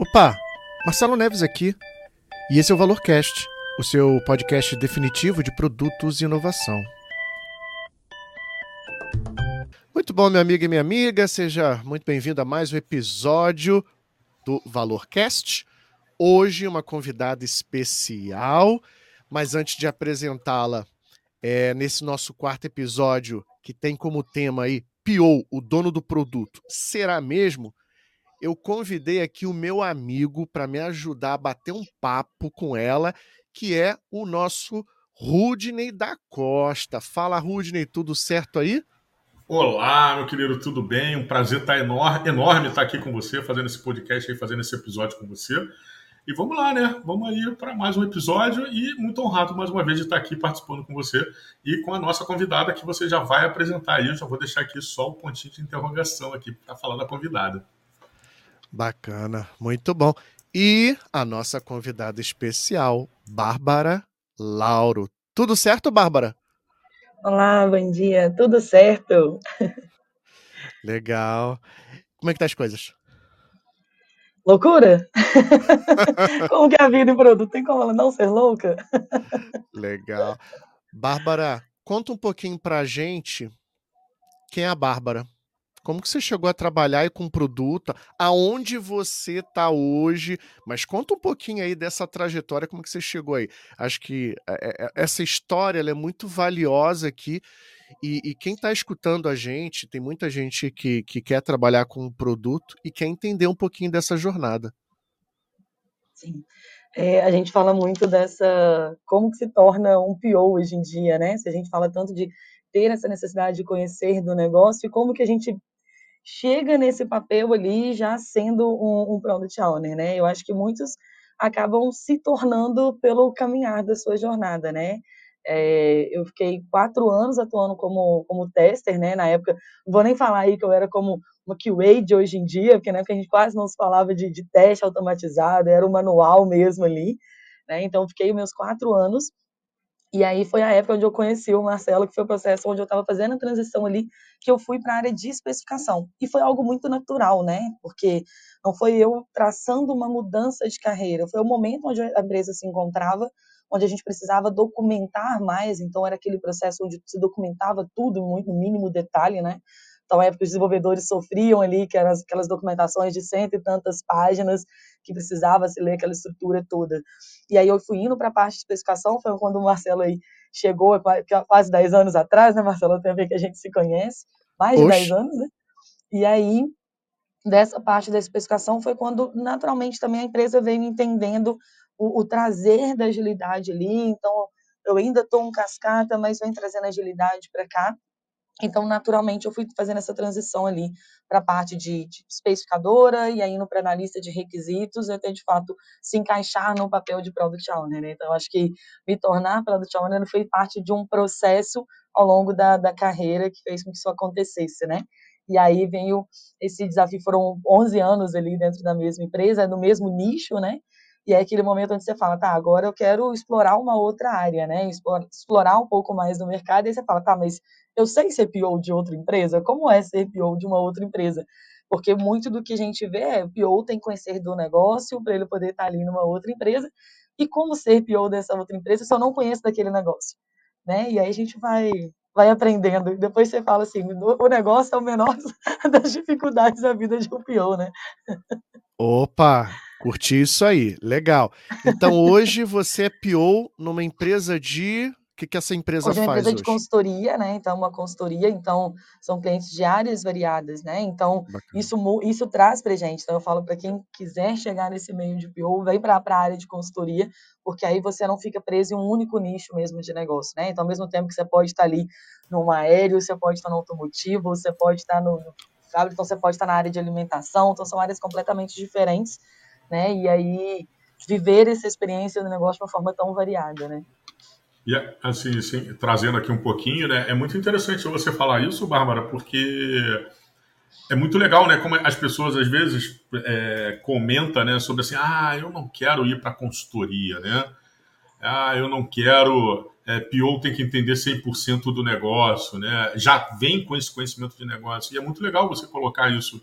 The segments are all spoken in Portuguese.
Opa, Marcelo Neves aqui. E esse é o Valorcast, o seu podcast definitivo de produtos e inovação. Muito bom, meu amigo e minha amiga, seja muito bem-vindo a mais um episódio do Valorcast. Hoje, uma convidada especial, mas antes de apresentá-la, é, nesse nosso quarto episódio, que tem como tema aí PO, o dono do produto, será mesmo? Eu convidei aqui o meu amigo para me ajudar a bater um papo com ela, que é o nosso Rudney da Costa. Fala, Rudney, tudo certo aí? Olá, meu querido, tudo bem? Um prazer tá enorme, enorme estar aqui com você, fazendo esse podcast aí, fazendo esse episódio com você. E vamos lá, né? Vamos aí para mais um episódio e muito honrado mais uma vez de estar aqui participando com você e com a nossa convidada que você já vai apresentar aí. Eu já vou deixar aqui só o pontinho de interrogação aqui para falar da convidada. Bacana, muito bom. E a nossa convidada especial, Bárbara Lauro. Tudo certo, Bárbara? Olá, bom dia. Tudo certo? Legal. Como é que tá as coisas? Loucura? como que é a vida em produto? Tem como ela não ser louca? Legal. Bárbara, conta um pouquinho pra gente quem é a Bárbara. Como que você chegou a trabalhar com produto? Aonde você está hoje? Mas conta um pouquinho aí dessa trajetória, como que você chegou aí. Acho que é, é, essa história é muito valiosa aqui. E, e quem está escutando a gente, tem muita gente que, que quer trabalhar com um produto e quer entender um pouquinho dessa jornada. Sim. É, a gente fala muito dessa como que se torna um PO hoje em dia, né? Se a gente fala tanto de ter essa necessidade de conhecer do negócio e como que a gente chega nesse papel ali já sendo um, um product owner, né? Eu acho que muitos acabam se tornando pelo caminhar da sua jornada, né? É, eu fiquei quatro anos atuando como, como tester, né? Na época, não vou nem falar aí que eu era como uma QA de hoje em dia, porque na época a gente quase não se falava de, de teste automatizado, era o manual mesmo ali, né? Então, fiquei meus quatro anos e aí foi a época onde eu conheci o Marcelo, que foi o processo onde eu estava fazendo a transição ali, que eu fui para a área de especificação. E foi algo muito natural, né? Porque não foi eu traçando uma mudança de carreira, foi o momento onde a empresa se encontrava, onde a gente precisava documentar mais, então era aquele processo onde se documentava tudo muito no mínimo detalhe, né? Então, época, os desenvolvedores sofriam ali, que eram aquelas documentações de cento e tantas páginas, que precisava se ler aquela estrutura toda. E aí eu fui indo para a parte de especificação, foi quando o Marcelo aí chegou, é quase 10 anos atrás, né, Marcelo? Tem a ver que a gente se conhece, mais de Oxe. 10 anos, né? E aí, dessa parte da especificação foi quando, naturalmente, também a empresa veio entendendo o, o trazer da agilidade ali. Então, eu ainda estou um cascata, mas vem trazendo agilidade para cá. Então, naturalmente, eu fui fazendo essa transição ali para a parte de, de, especificadora e aí no para analista de requisitos, até de fato se encaixar no papel de Product Owner. Né? Então, acho que me tornar Product Owner foi parte de um processo ao longo da, da carreira que fez com que isso acontecesse, né? E aí veio esse desafio, foram 11 anos ali dentro da mesma empresa, no mesmo nicho, né? E é aquele momento onde você fala, tá, agora eu quero explorar uma outra área, né? Explorar, um pouco mais no mercado. E aí você fala, tá, mas eu sei ser PO de outra empresa? Como é ser PO de uma outra empresa? Porque muito do que a gente vê é PO tem que conhecer do negócio para ele poder estar ali numa outra empresa. E como ser PO dessa outra empresa eu não conheço daquele negócio? Né? E aí a gente vai vai aprendendo. E depois você fala assim, o negócio é o menor das dificuldades da vida de um PO, né? Opa, curti isso aí, legal. Então hoje você é PO numa empresa de que, que essa empresa hoje é uma empresa hoje? de consultoria, né? Então, uma consultoria, então são clientes de áreas variadas, né? Então, isso, isso traz para gente. Então, eu falo para quem quiser chegar nesse meio de PO, vem para a área de consultoria, porque aí você não fica preso em um único nicho mesmo de negócio, né? Então, ao mesmo tempo que você pode estar ali no aéreo, você pode estar no automotivo, você pode estar no, sabe? Então, você pode estar na área de alimentação, então são áreas completamente diferentes, né? E aí viver essa experiência no negócio de uma forma tão variada, né? E assim, assim, trazendo aqui um pouquinho, né? É muito interessante você falar isso, Bárbara, porque é muito legal, né? Como as pessoas às vezes é, comentam, né, sobre assim, ah, eu não quero ir para consultoria, né? Ah, eu não quero. É, PO tem que entender 100% do negócio, né? Já vem com esse conhecimento de negócio. E é muito legal você colocar isso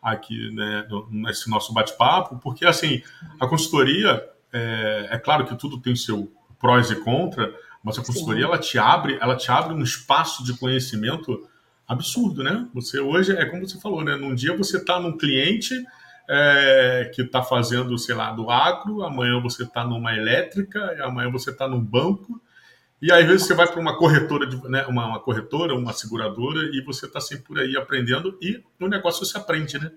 aqui né, nesse nosso bate-papo, porque assim a consultoria é, é, claro que tudo tem seu prós e contra, mas a consultoria ela te abre, ela te abre um espaço de conhecimento absurdo, né? Você hoje é como você falou, né? Num dia você está num cliente é, que está fazendo, sei lá, do agro, amanhã você está numa elétrica, e amanhã você está num banco, e aí, às vezes você vai para uma corretora, de, né, uma, uma, corretora, uma seguradora, e você está sempre por aí aprendendo, e no negócio você aprende, né?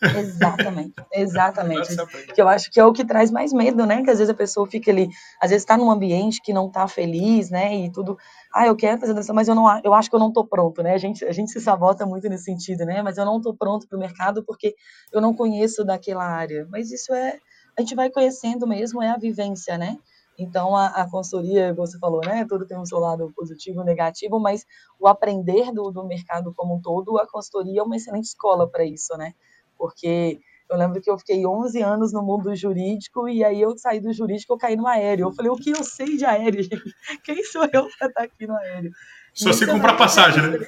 Exatamente, exatamente. que eu acho que é o que traz mais medo, né? Que às vezes a pessoa fica ali, às vezes está num ambiente que não está feliz, né? E tudo, ah, eu quero fazer dança, mas eu não, eu acho que eu não estou pronto, né? A gente, a gente se sabota muito nesse sentido, né? Mas eu não estou pronto para o mercado porque eu não conheço daquela área. Mas isso é, a gente vai conhecendo mesmo, é a vivência, né? Então, a, a consultoria, você falou, né? Tudo tem um seu lado positivo e negativo, mas o aprender do, do mercado como um todo, a consultoria é uma excelente escola para isso, né? Porque eu lembro que eu fiquei 11 anos no mundo jurídico e aí eu saí do jurídico, eu caí no aéreo. Eu falei, o que eu sei de aéreo, gente? Quem sou eu para estar aqui no aéreo? Só se comprar passagem, né?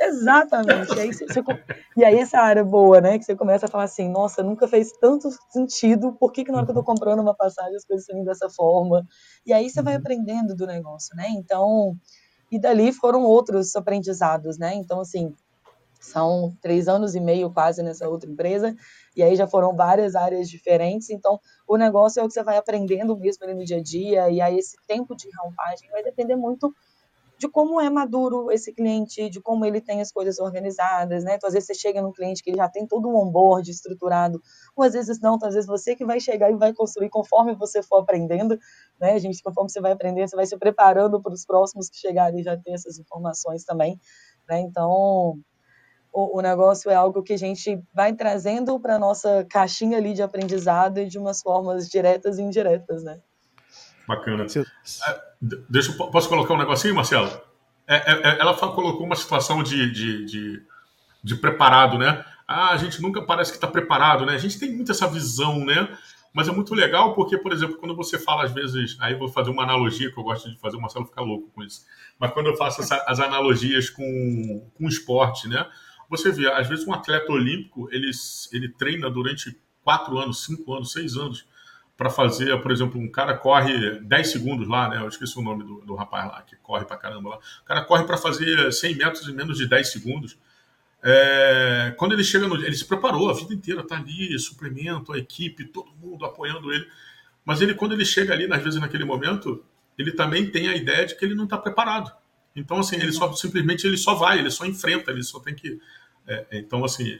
Exatamente. Aí você, você, e aí essa área boa, né? Que você começa a falar assim, nossa, nunca fez tanto sentido, por que, que na hora que eu tô comprando uma passagem as coisas são dessa forma? E aí você vai uhum. aprendendo do negócio, né? Então, e dali foram outros aprendizados, né? Então, assim, são três anos e meio quase nessa outra empresa, e aí já foram várias áreas diferentes. Então, o negócio é o que você vai aprendendo mesmo ali no dia a dia, e aí esse tempo de rampagem vai depender muito de como é maduro esse cliente, de como ele tem as coisas organizadas, né? Então, às vezes você chega num cliente que ele já tem todo um onboard estruturado, ou às vezes não, então, às vezes você que vai chegar e vai construir conforme você for aprendendo, né? A gente, conforme você vai aprendendo, você vai se preparando para os próximos que chegarem e já ter essas informações também, né? Então, o, o negócio é algo que a gente vai trazendo para nossa caixinha ali de aprendizado e de umas formas diretas e indiretas, né? Bacana. É, deixa, posso colocar um negocinho, Marcelo? É, é, é ela colocou uma situação de, de, de, de, preparado, né? Ah, a gente nunca parece que está preparado, né? A gente tem muito essa visão, né? Mas é muito legal porque, por exemplo, quando você fala às vezes, aí vou fazer uma analogia que eu gosto de fazer, o Marcelo fica louco com isso. Mas quando eu faço essa, as analogias com, com esporte, né? Você vê, às vezes um atleta olímpico, ele, ele treina durante quatro anos, cinco anos, seis anos para fazer, por exemplo, um cara corre 10 segundos lá, né? Eu esqueci o nome do, do rapaz lá, que corre para caramba lá. O cara corre para fazer 100 metros em menos de 10 segundos. É, quando ele chega no. Ele se preparou a vida inteira, tá ali, suplemento, a equipe, todo mundo apoiando ele. Mas ele, quando ele chega ali, às vezes naquele momento, ele também tem a ideia de que ele não está preparado. Então, assim, ele só simplesmente ele só vai, ele só enfrenta, ele só tem que é, então, assim,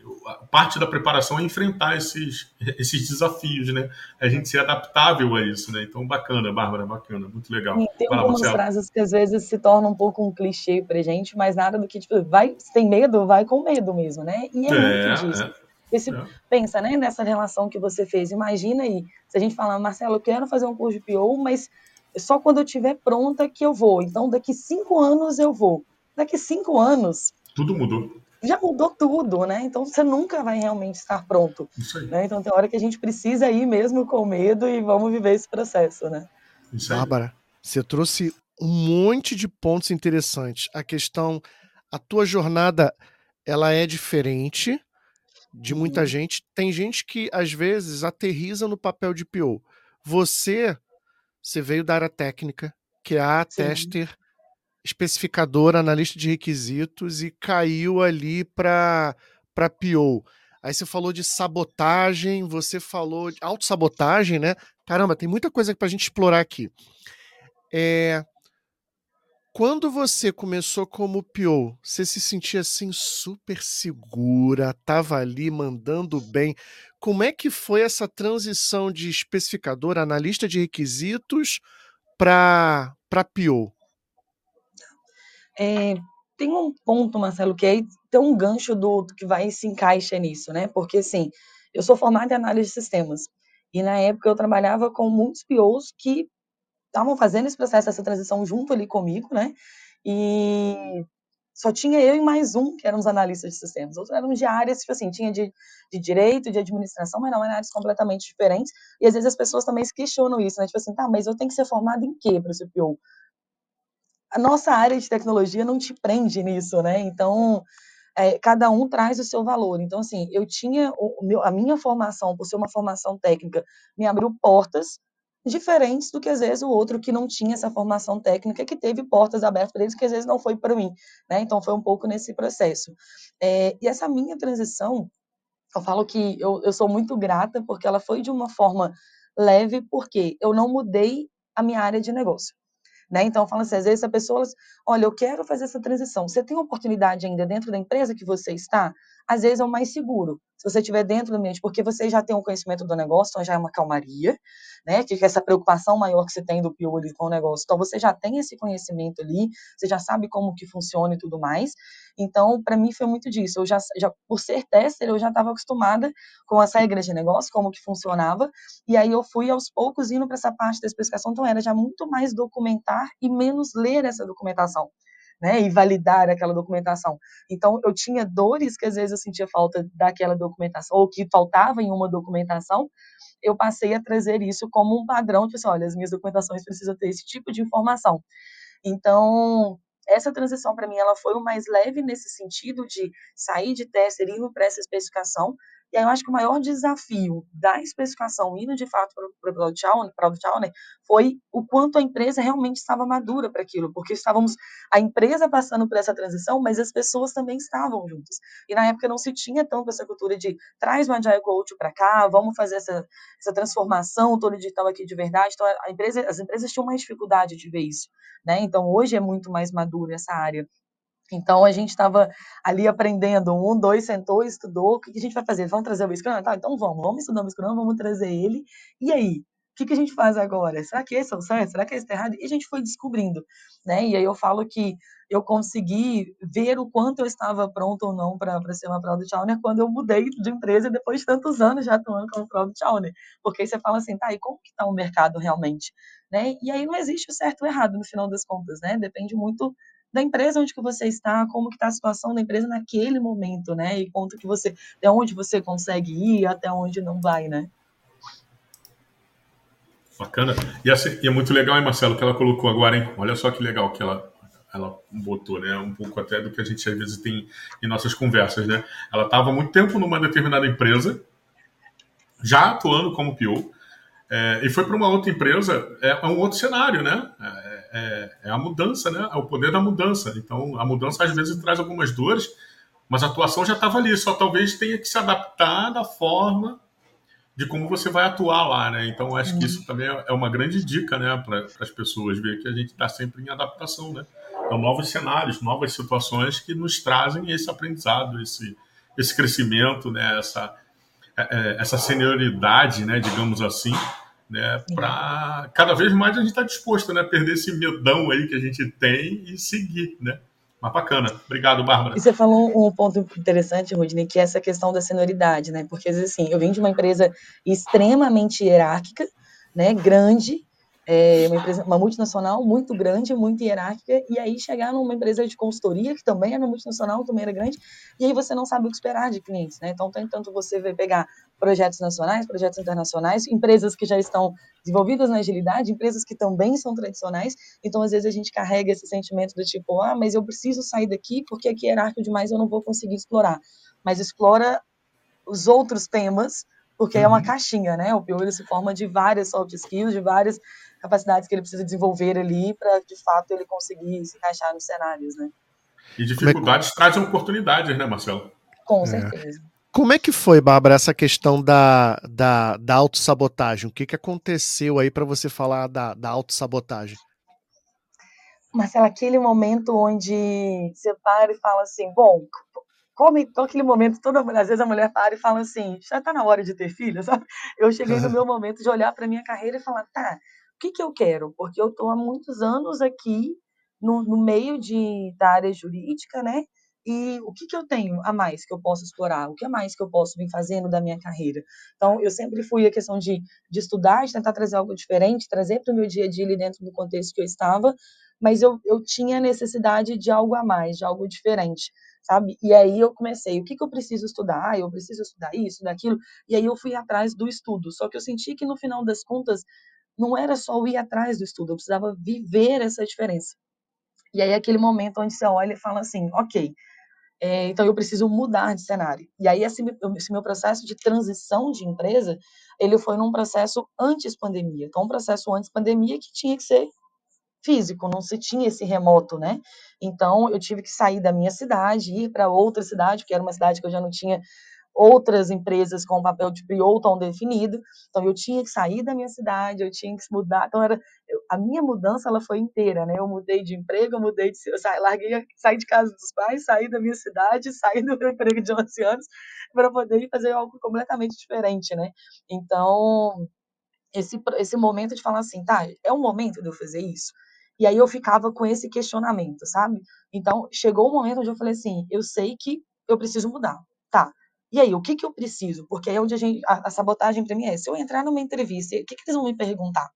parte da preparação é enfrentar esses, esses desafios, né? A gente ser adaptável a isso, né? Então, bacana, Bárbara, bacana, muito legal. Sim, tem algumas frases que às vezes se tornam um pouco um clichê pra gente, mas nada do que, tipo, vai, se tem medo, vai com medo mesmo, né? E é, é muito disso. É. Esse, é. Pensa, né, nessa relação que você fez. Imagina aí, se a gente falar, Marcelo, eu quero fazer um curso de PO, mas só quando eu estiver pronta que eu vou. Então, daqui cinco anos eu vou. Daqui cinco anos. Tudo mudou já mudou tudo, né? Então você nunca vai realmente estar pronto. Isso aí. Né? Então tem hora que a gente precisa ir mesmo com medo e vamos viver esse processo, né? Isso aí. Bárbara, você trouxe um monte de pontos interessantes. A questão, a tua jornada, ela é diferente de muita uhum. gente. Tem gente que às vezes aterriza no papel de PO. Você, você veio da área técnica, que é a tester especificador, analista de requisitos e caiu ali para para PO. Aí você falou de sabotagem, você falou de autossabotagem, né? Caramba, tem muita coisa para a gente explorar aqui. É... Quando você começou como PO, você se sentia assim super segura, tava ali mandando bem. Como é que foi essa transição de especificador, analista de requisitos para PO? É, tem um ponto, Marcelo, que aí tem um gancho do, do que vai se encaixa nisso, né? Porque, assim, eu sou formada em análise de sistemas. E na época eu trabalhava com muitos POs que estavam fazendo esse processo, essa transição junto ali comigo, né? E só tinha eu e mais um que eram os analistas de sistemas. Outros eram de áreas, tipo assim, tinha de, de direito, de administração, mas não eram áreas completamente diferentes. E às vezes as pessoas também se questionam isso, né? Tipo assim, tá, mas eu tenho que ser formado em quê para ser PO? A nossa área de tecnologia não te prende nisso, né? Então, é, cada um traz o seu valor. Então, assim, eu tinha meu, a minha formação, por ser uma formação técnica, me abriu portas diferentes do que às vezes o outro que não tinha essa formação técnica, que teve portas abertas para eles, que às vezes não foi para mim, né? Então foi um pouco nesse processo. É, e essa minha transição, eu falo que eu, eu sou muito grata porque ela foi de uma forma leve, porque eu não mudei a minha área de negócio. Né? Então, fala assim, às vezes a pessoa, olha, eu quero fazer essa transição. Você tem oportunidade ainda dentro da empresa que você está? Às vezes é o mais seguro se você estiver dentro do ambiente, porque você já tem um conhecimento do negócio, então já é uma calmaria, né? Que é essa preocupação maior que você tem do PO ali com o negócio. Então você já tem esse conhecimento ali, você já sabe como que funciona e tudo mais. Então, para mim foi muito disso. Eu já, já por ser tester, eu já estava acostumada com as regras de negócio, como que funcionava, e aí eu fui aos poucos indo para essa parte da especificação, então era já muito mais documentar e menos ler essa documentação né, e validar aquela documentação. Então, eu tinha dores que às vezes eu sentia falta daquela documentação, ou que faltava em uma documentação, eu passei a trazer isso como um padrão, tipo assim, olha, as minhas documentações precisam ter esse tipo de informação. Então, essa transição para mim ela foi o mais leve nesse sentido de sair de tester e ir para essa especificação e aí eu acho que o maior desafio da especificação indo de fato para o Product Owner, foi o quanto a empresa realmente estava madura para aquilo, porque estávamos a empresa passando por essa transição, mas as pessoas também estavam juntas. E na época não se tinha tanto essa cultura de traz o Agile Coach para cá, vamos fazer essa, essa transformação toda digital aqui de verdade. Então a empresa, as empresas tinham mais dificuldade de ver isso, né? Então hoje é muito mais madura essa área. Então a gente estava ali aprendendo, um, dois, sentou, estudou, o que a gente vai fazer? Vamos trazer o Scrum? Tá, então vamos, vamos estudar o Scrum, vamos trazer ele. E aí? O que, que a gente faz agora? Será que esse é o certo? Será que esse está errado? E a gente foi descobrindo, né? E aí eu falo que eu consegui ver o quanto eu estava pronto ou não para ser uma Product Owner quando eu mudei de empresa depois de tantos anos já atuando como Product Owner. Porque aí você fala assim, tá, e como que está o mercado realmente? Né? E aí não existe o certo ou errado no final das contas, né? Depende muito da empresa onde que você está, como que está a situação da empresa naquele momento, né? E quanto que você, até onde você consegue ir, até onde não vai, né? Bacana. E, e é muito legal, hein, Marcelo, que ela colocou agora, hein? Olha só que legal que ela, ela botou, né? Um pouco até do que a gente às vezes tem em nossas conversas, né? Ela estava muito tempo numa determinada empresa, já atuando como PO, é, e foi para uma outra empresa, é, é, um outro cenário, né? É, é, é, a mudança, né? É o poder da mudança. Então, a mudança às vezes traz algumas dores, mas a atuação já estava ali, só talvez tenha que se adaptar da forma de como você vai atuar lá, né? Então, acho que isso também é, é uma grande dica, né, para as pessoas ver que a gente está sempre em adaptação, né? Então, novos cenários, novas situações que nos trazem esse aprendizado, esse, esse crescimento, né? Essa, é, essa senioridade, né, digamos assim, né? Para cada vez mais a gente está disposto, né, a perder esse medão aí que a gente tem e seguir, né? Mas bacana. Obrigado, Bárbara. E você falou um ponto interessante, Rudney, que é essa questão da senioridade, né? Porque, assim, eu vim de uma empresa extremamente hierárquica, né, grande, é uma, empresa, uma multinacional muito grande, muito hierárquica, e aí chegar numa empresa de consultoria, que também era multinacional, também era grande, e aí você não sabe o que esperar de clientes, né? Então, tem tanto você ver pegar projetos nacionais, projetos internacionais, empresas que já estão desenvolvidas na agilidade, empresas que também são tradicionais, então, às vezes, a gente carrega esse sentimento do tipo, ah, mas eu preciso sair daqui porque aqui é hierárquico demais eu não vou conseguir explorar. Mas explora os outros temas, porque uhum. é uma uhum. caixinha, né? O PO ele se forma de várias soft skills, de várias capacidades que ele precisa desenvolver ali para, de fato, ele conseguir se encaixar nos cenários, né? E dificuldades é... trazem oportunidades, né, Marcelo? Com é. certeza. Como é que foi, Bárbara, essa questão da, da, da autossabotagem? O que, que aconteceu aí para você falar da, da autossabotagem? Marcelo, aquele momento onde você para e fala assim, bom, então aquele momento, toda às vezes a mulher para e fala assim, já está na hora de ter filho, sabe? Eu cheguei no meu momento de olhar para minha carreira e falar, tá, que, que eu quero? Porque eu estou há muitos anos aqui no, no meio de, da área jurídica, né? E o que, que eu tenho a mais que eu posso explorar? O que mais que eu posso vir fazendo da minha carreira? Então, eu sempre fui a questão de, de estudar, de tentar trazer algo diferente, trazer para o meu dia a dia ali dentro do contexto que eu estava, mas eu, eu tinha necessidade de algo a mais, de algo diferente, sabe? E aí eu comecei, o que, que eu preciso estudar? Ah, eu preciso estudar isso, daquilo, e aí eu fui atrás do estudo. Só que eu senti que no final das contas não era só o ir atrás do estudo, eu precisava viver essa diferença. E aí aquele momento onde você olha e fala assim, ok, É, então eu preciso mudar de cenário. E aí esse, esse, meu processo de transição de empresa, ele foi num processo antes pandemia. Então um processo antes pandemia que tinha que ser físico, não se tinha esse remoto, né? Então eu tive que sair da minha cidade, ir para outra cidade, que era uma cidade que eu já não tinha outras empresas com papel de PO tão definido. Então eu tinha que sair da minha cidade, eu tinha que mudar. Então era eu, a minha mudança ela foi inteira, né? Eu mudei de emprego, eu mudei de eu saí, larguei, saí de casa dos pais, saí da minha cidade, saí do meu emprego de 11 anos para poder fazer algo completamente diferente, né? Então esse esse momento de falar assim, tá, é o momento de eu fazer isso. E aí eu ficava com esse questionamento, sabe? Então, chegou o momento onde eu falei assim, eu sei que eu preciso mudar. Tá. E aí, o que que eu preciso? Porque aí é onde a, gente, a, a sabotagem para mim é, se eu entrar numa entrevista, o que que eles vão me perguntar?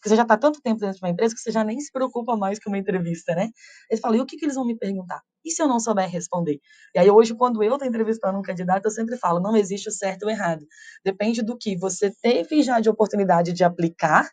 Porque você já está tanto tempo dentro de uma empresa que você já nem se preocupa mais com uma entrevista, né? Eles falam, e o que, que eles vão me perguntar? E se eu não souber responder? E aí, hoje, quando eu estou entrevistando um candidato, eu sempre falo, não existe o certo ou errado. Depende do que você teve já de oportunidade de aplicar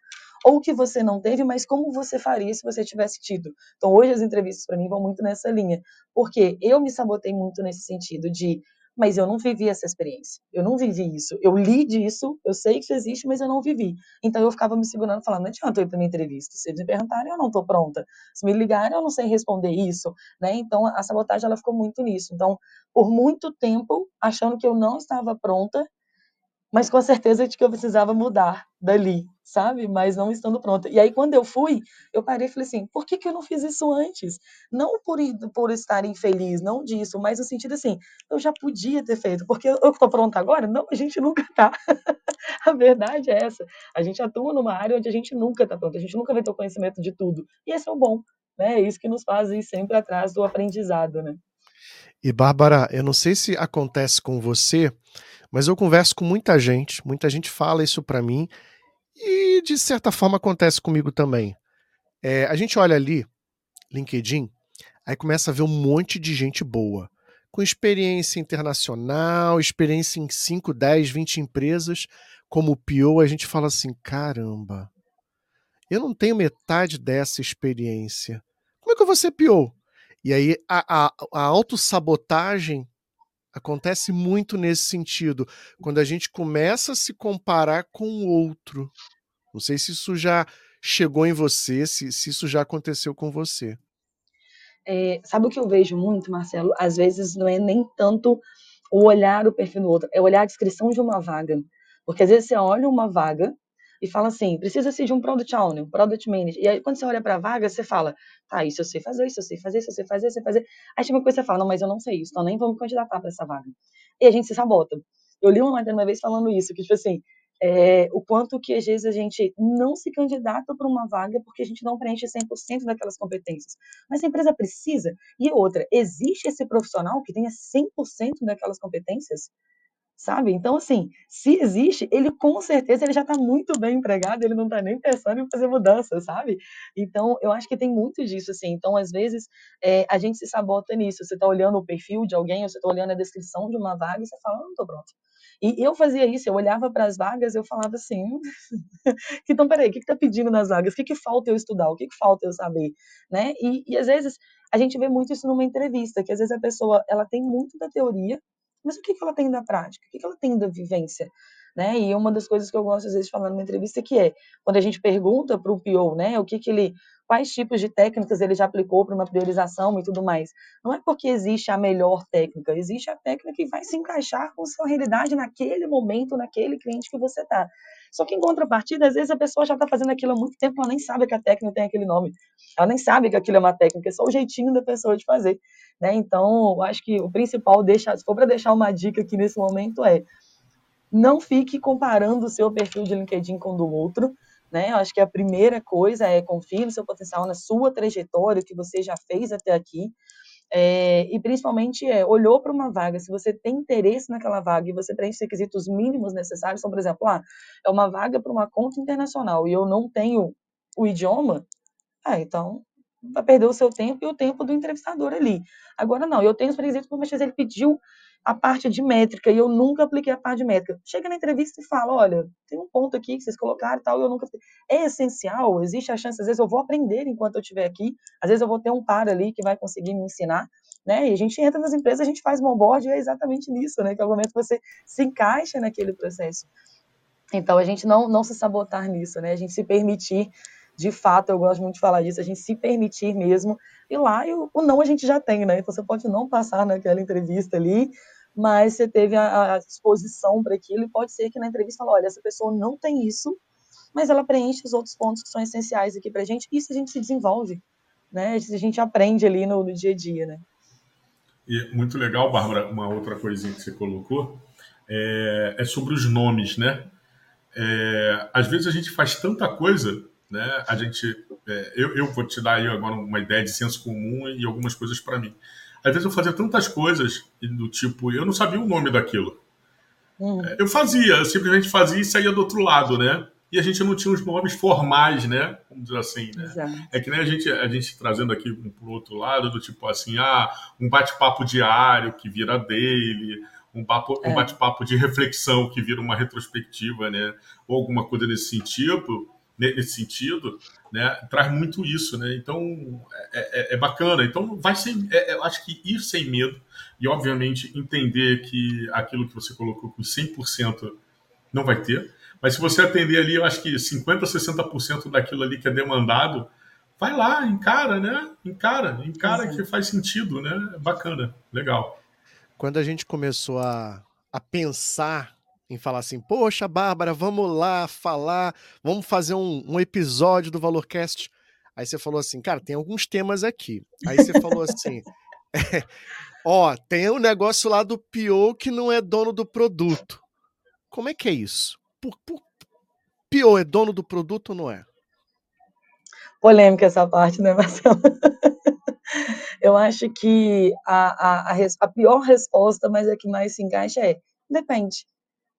ou que você não teve, mas como você faria se você tivesse tido. Então, hoje as entrevistas para mim vão muito nessa linha, porque eu me sabotei muito nesse sentido de mas eu não vivi essa experiência. Eu não vivi isso. Eu li disso, eu sei que isso existe, mas eu não vivi. Então eu ficava me segurando, falando, não adianta eu ir para minha entrevista. Se eles me perguntarem, eu não estou pronta. Se me ligarem, eu não sei responder isso. Né? Então a sabotagem ela ficou muito nisso. Então, por muito tempo, achando que eu não estava pronta, mas com a certeza de que eu precisava mudar dali, sabe? Mas não estando pronta. E aí, quando eu fui, eu parei e falei assim: por que, que eu não fiz isso antes? Não por, por estar infeliz, não disso, mas no sentido assim: eu já podia ter feito, porque eu estou pronta agora? Não, a gente nunca está. a verdade é essa. A gente atua numa área onde a gente nunca está pronto, a gente nunca vai ter o conhecimento de tudo. E esse é o bom, né? É isso que nos faz ir sempre atrás do aprendizado, né? E, Bárbara, eu não sei se acontece com você, mas eu converso com muita gente, muita gente fala isso para mim e de certa forma acontece comigo também. É, a gente olha ali, LinkedIn, aí começa a ver um monte de gente boa, com experiência internacional, experiência em 5, 10, 20 empresas, como o PO, a gente fala assim: caramba, eu não tenho metade dessa experiência. Como é que eu vou ser? E aí a, a, a autossabotagem Acontece muito nesse sentido, quando a gente começa a se comparar com o outro. Não sei se isso já chegou em você, se, se isso já aconteceu com você. É, sabe o que eu vejo muito, Marcelo? Às vezes não é nem tanto o olhar o perfil do outro, é olhar a descrição de uma vaga. Porque às vezes você olha uma vaga e fala assim, precisa-se de um Product Owner, um Product Manager. E aí, quando você olha para a vaga, você fala, tá, isso eu sei fazer, isso eu sei fazer, isso eu sei fazer, isso eu sei fazer. Aí chega uma coisa você fala, não, mas eu não sei isso, então nem vou me candidatar para essa vaga. E a gente se sabota. Eu li uma matéria uma vez falando isso, que tipo assim, é, o quanto que às vezes a gente não se candidata para uma vaga porque a gente não preenche 100% daquelas competências. Mas a empresa precisa. E outra, existe esse profissional que tenha 100% daquelas competências? Sabe? Então, assim, se existe, ele com certeza ele já está muito bem empregado, ele não está nem pensando em fazer mudança, sabe? Então, eu acho que tem muito disso, assim. Então, às vezes, é, a gente se sabota nisso. Você está olhando o perfil de alguém, ou você está olhando a descrição de uma vaga e você fala, não estou pronto. E eu fazia isso, eu olhava para as vagas eu falava assim, então, peraí, o que está pedindo nas vagas? O que, que falta eu estudar? O que, que falta eu saber? Né? E, e, às vezes, a gente vê muito isso numa entrevista, que às vezes a pessoa, ela tem muito da teoria, mas o que, que ela tem da prática? O que, que ela tem da vivência? Né? E uma das coisas que eu gosto às vezes de falar numa entrevista que é quando a gente pergunta para o PO, né, o que que ele, quais tipos de técnicas ele já aplicou para uma priorização e tudo mais. Não é porque existe a melhor técnica, existe a técnica que vai se encaixar com sua realidade naquele momento, naquele cliente que você está. Só que em contrapartida, às vezes a pessoa já está fazendo aquilo há muito tempo, ela nem sabe que a técnica tem aquele nome. Ela nem sabe que aquilo é uma técnica, é só o jeitinho da pessoa de fazer. Né? Então, eu acho que o principal, deixa, se for para deixar uma dica aqui nesse momento, é não fique comparando o seu perfil de LinkedIn com o do outro. Né? Eu acho que a primeira coisa é confie no seu potencial, na sua trajetória, que você já fez até aqui. É, e principalmente é, olhou para uma vaga, se você tem interesse naquela vaga e você preenche os requisitos mínimos necessários, então, por exemplo, ah, é uma vaga para uma conta internacional e eu não tenho o idioma, ah, então vai perder o seu tempo e o tempo do entrevistador ali. Agora não, eu tenho os requisitos, mas ele pediu a parte de métrica e eu nunca apliquei a parte de métrica. Chega na entrevista e fala, olha, tem um ponto aqui que vocês colocaram e tal, eu nunca... É essencial, existe a chance, às vezes eu vou aprender enquanto eu estiver aqui, às vezes eu vou ter um par ali que vai conseguir me ensinar, né? E a gente entra nas empresas, a gente faz um onboard e é exatamente nisso, né? Que é o momento que você se encaixa naquele processo. Então, a gente não, não se sabotar nisso, né? A gente se permitir, de fato, eu gosto muito de falar disso, a gente se permitir mesmo ir lá e o, não a gente já tem, né? Então, você pode não passar naquela entrevista ali, mas você teve a, a disposição para aquilo e pode ser que na entrevista fala, olha, essa pessoa não tem isso, mas ela preenche os outros pontos que são essenciais aqui para a gente, e isso a gente se desenvolve, né? A gente aprende ali no, no dia a dia, né? E muito legal, Bárbara, uma outra coisinha que você colocou, é, é sobre os nomes, né? É, às vezes a gente faz tanta coisa, né? A gente, é, eu, eu vou te dar aí agora uma ideia de senso comum e algumas coisas para mim. Às vezes eu fazia tantas coisas do tipo, eu não sabia o nome daquilo. Hum. Eu fazia, eu simplesmente fazia e saía do outro lado, né? E a gente não tinha os nomes formais, né? Vamos dizer assim, né? É que nem a gente, a gente trazendo aqui para o outro lado, do tipo assim, ah, um bate-papo diário que vira dele, um, papo, é. um bate-papo de reflexão que vira uma retrospectiva, né? Ou alguma coisa nesse sentido nesse sentido, né, traz muito isso, né? Então é, é, é bacana. Então vai ser, é, eu acho que ir sem medo e obviamente entender que aquilo que você colocou com 100% não vai ter, mas se você atender ali, eu acho que 50, 60% daquilo ali que é demandado, vai lá, encara, né? Encara, encara que faz sentido, né? Bacana, legal. Quando a gente começou a, a pensar em falar assim, poxa, Bárbara, vamos lá falar, vamos fazer um, um episódio do Valorcast. Aí você falou assim, cara, tem alguns temas aqui. Aí você falou assim, ó, tem um negócio lá do Pio que não é dono do produto. Como é que é isso? Por, por, Pio é dono do produto ou não é? Polêmica essa parte, né, Marcelo? Eu acho que a, a, a, a pior resposta, mas a que mais se encaixa é depende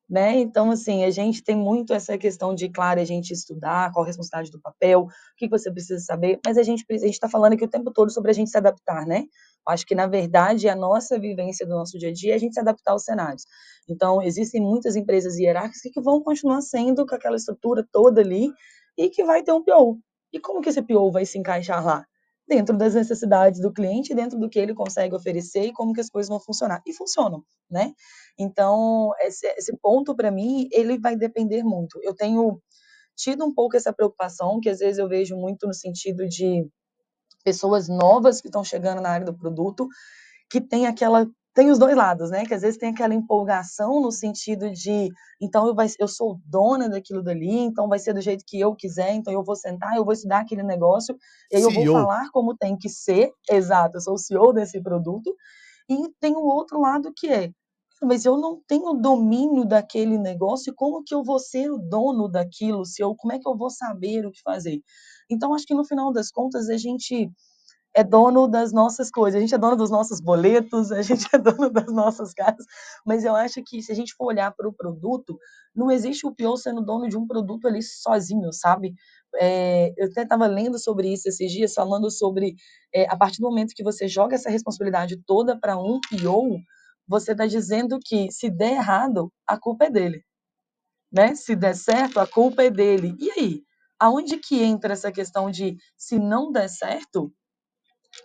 né? Então, assim, a gente tem muito essa questão de, claro, a gente estudar, qual a responsabilidade do papel, o que você precisa saber, mas a gente a está falando aqui o tempo todo sobre a gente se adaptar, né? Acho que, na verdade, a nossa vivência do nosso dia a dia é a gente se adaptar aos cenários. Então, existem muitas empresas hierárquicas que vão continuar sendo com aquela estrutura toda ali e que vai ter um PO. E como que esse PO vai se encaixar lá? Dentro das necessidades do cliente, dentro do que ele consegue oferecer e como que as coisas vão funcionar. E funcionam, né? Então, esse, esse ponto, para mim, ele vai depender muito. Eu tenho tido um pouco essa preocupação, que às vezes eu vejo muito no sentido de pessoas novas que estão chegando na área do produto, que tem aquela tem os dois lados, né? Que às vezes tem aquela empolgação no sentido de, então eu, vai, eu sou dona daquilo dali, então vai ser do jeito que eu quiser, então eu vou sentar, eu vou estudar aquele negócio, e aí eu vou falar como tem que ser, exato, eu sou o CEO desse produto, e tem o outro lado que é, mas eu não tenho domínio daquele negócio, como que eu vou ser o dono daquilo? Se eu, como é que eu vou saber o que fazer? Então, acho que no final das contas, a gente é dono das nossas coisas, a gente é dono dos nossos boletos, a gente é dono das nossas casas, mas eu acho que se a gente for olhar para o produto, não existe o pior sendo dono de um produto ali sozinho, sabe? É, eu até estava lendo sobre isso esses dias, falando sobre é, a partir do momento que você joga essa responsabilidade toda para um PO, você está dizendo que se der errado, a culpa é dele. Né? Se der certo, a culpa é dele. E aí? Aonde que entra essa questão de se não der certo,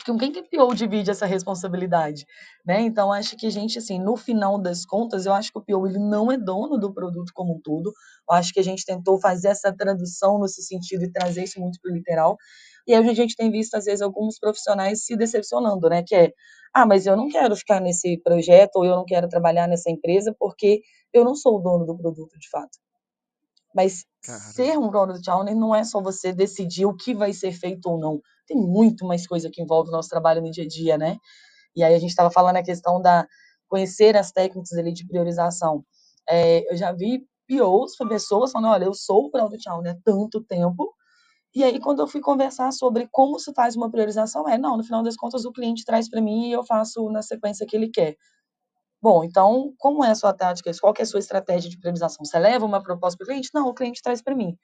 com quem que PO divide essa responsabilidade, né? Então acho que a gente assim, no final das contas, eu acho que o PO ele não é dono do produto como um todo. Eu acho que a gente tentou fazer essa tradução nesse sentido e trazer isso muito para o literal. E aí a gente tem visto às vezes alguns profissionais se decepcionando, né? Que é, ah, mas eu não quero ficar nesse projeto ou eu não quero trabalhar nessa empresa porque eu não sou o dono do produto de fato. Mas Caramba. ser um product owner não é só você decidir o que vai ser feito ou não. Tem muito mais coisa que envolve o nosso trabalho no dia a dia, né? E aí a gente estava falando a questão da conhecer as técnicas ali de priorização. É, eu já vi POs, pessoas falando, olha, eu sou o product owner há tanto tempo, e aí, quando eu fui conversar sobre como se faz uma priorização, é, não, no final das contas, o cliente traz para mim e eu faço na sequência que ele quer. Bom, então, como é a sua tática? Qual é a sua estratégia de priorização? Você leva uma proposta para o cliente? Não, o cliente traz para mim.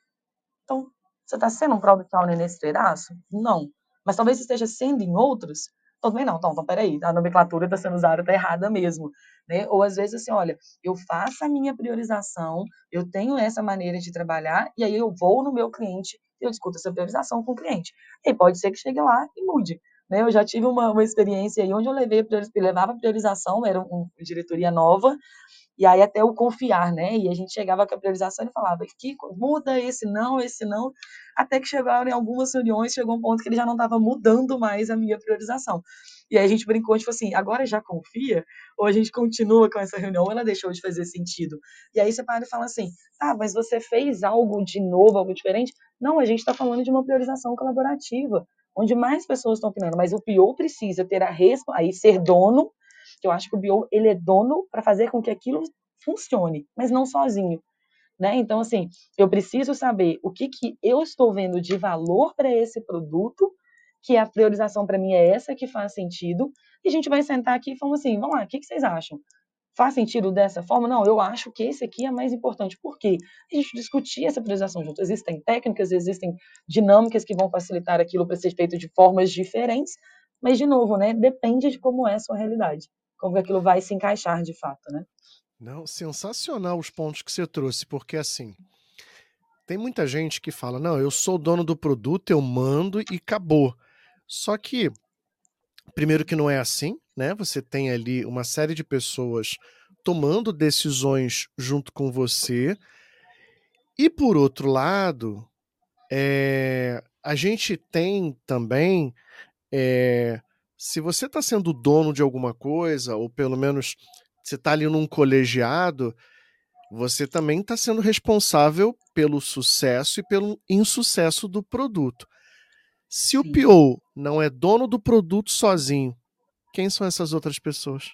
Então, você está sendo um product owner nesse pedaço? Não. Mas talvez esteja sendo em outros? Também não. Então, então peraí, a nomenclatura está sendo usada, está errada mesmo. Né? Ou às vezes assim, olha, eu faço a minha priorização, eu tenho essa maneira de trabalhar, e aí eu vou no meu cliente eu discuto essa priorização com o cliente. E pode ser que chegue lá e mude. Né? Eu já tive uma, uma experiência aí onde eu levei, levava priorização, era uma diretoria nova, e aí até o confiar, né? E a gente chegava com a priorização e falava, que muda esse não, esse não, até que chegaram em algumas reuniões, chegou um ponto que ele já não estava mudando mais a minha priorização. E aí a gente brincou, tipo assim, agora já confia? Ou a gente continua com essa reunião, ou ela deixou de fazer sentido? E aí você para e fala assim, tá, mas você fez algo de novo, algo diferente? Não, a gente está falando de uma priorização colaborativa, onde mais pessoas estão opinando, mas o PO precisa ter a aí ser dono que eu acho que o bio ele é dono para fazer com que aquilo funcione, mas não sozinho. Né? Então, assim, eu preciso saber o que, que eu estou vendo de valor para esse produto, que a priorização para mim é essa que faz sentido, e a gente vai sentar aqui e falar assim, vamos lá, o que, que vocês acham? Faz sentido dessa forma? Não, eu acho que esse aqui é mais importante. Por quê? A gente discutir essa priorização junto. Existem técnicas, existem dinâmicas que vão facilitar aquilo para ser feito de formas diferentes, mas, de novo, né, depende de como é a sua realidade como aquilo vai se encaixar de fato, né? Não, sensacional os pontos que você trouxe, porque assim, tem muita gente que fala: "Não, eu sou dono do produto, eu mando e acabou". Só que primeiro que não é assim, né? Você tem ali uma série de pessoas tomando decisões junto com você. E por outro lado, é, a gente tem também é, se você está sendo dono de alguma coisa, ou pelo menos você está ali num colegiado, você também está sendo responsável pelo sucesso e pelo insucesso do produto. Se Sim. o PO não é dono do produto sozinho, quem são essas outras pessoas?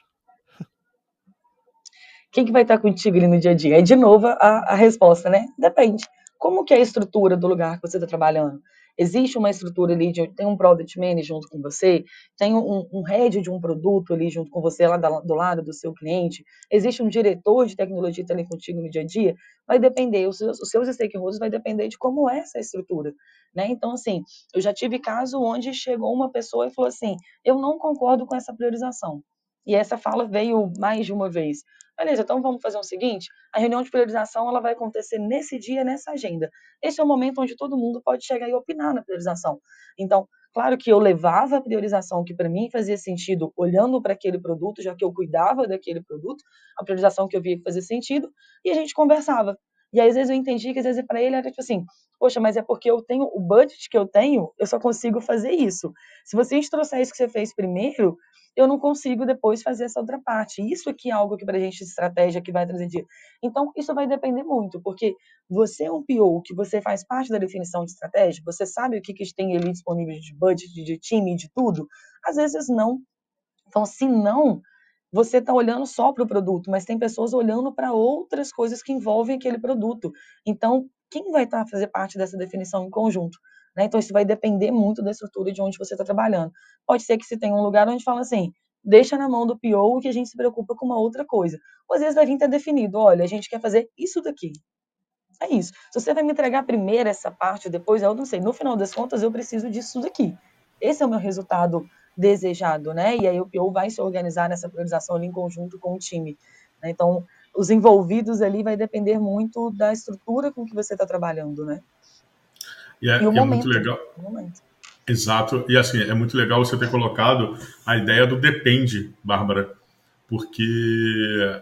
Quem que vai estar contigo no dia a dia? É de novo a, a resposta, né? Depende. Como que é a estrutura do lugar que você está trabalhando? Existe uma estrutura ali, de, tem um product manager junto com você, tem um, um head de um produto ali junto com você, lá do lado do seu cliente, existe um diretor de tecnologia também contigo no dia a dia, vai depender, os seus, os seus stakeholders vai depender de como é essa estrutura, né? Então, assim, eu já tive caso onde chegou uma pessoa e falou assim, eu não concordo com essa priorização. E essa fala veio mais de uma vez. Beleza, então vamos fazer o seguinte: a reunião de priorização ela vai acontecer nesse dia, nessa agenda. Esse é o momento onde todo mundo pode chegar e opinar na priorização. Então, claro que eu levava a priorização que para mim fazia sentido olhando para aquele produto, já que eu cuidava daquele produto, a priorização que eu via que fazia sentido, e a gente conversava. E às vezes eu entendi que às vezes para ele era tipo assim, poxa, mas é porque eu tenho o budget que eu tenho, eu só consigo fazer isso. Se você trouxer isso que você fez primeiro, eu não consigo depois fazer essa outra parte. Isso aqui é algo que para a gente estratégia que vai trazer dia. Então, isso vai depender muito, porque você é um PO, que você faz parte da definição de estratégia, você sabe o que, que tem ali disponível de budget, de time, de tudo. Às vezes não. Então, se não, você está olhando só para o produto, mas tem pessoas olhando para outras coisas que envolvem aquele produto. Então, quem vai estar tá, fazer parte dessa definição em conjunto? Né? Então, isso vai depender muito da estrutura de onde você está trabalhando. Pode ser que se tenha um lugar onde fala assim, deixa na mão do PO que a gente se preocupa com uma outra coisa. Ou às vezes vai vir ter definido, olha, a gente quer fazer isso daqui. É isso. Se você vai me entregar primeiro essa parte, depois eu não sei. No final das contas, eu preciso disso daqui. Esse é o meu resultado desejado, né? E aí o PO vai se organizar nessa priorização ali em conjunto com o time. Né? Então, os envolvidos ali vai depender muito da estrutura com que você está trabalhando, né? E é, e é muito legal. Exato. E assim, é muito legal você ter colocado a ideia do depende, Bárbara, porque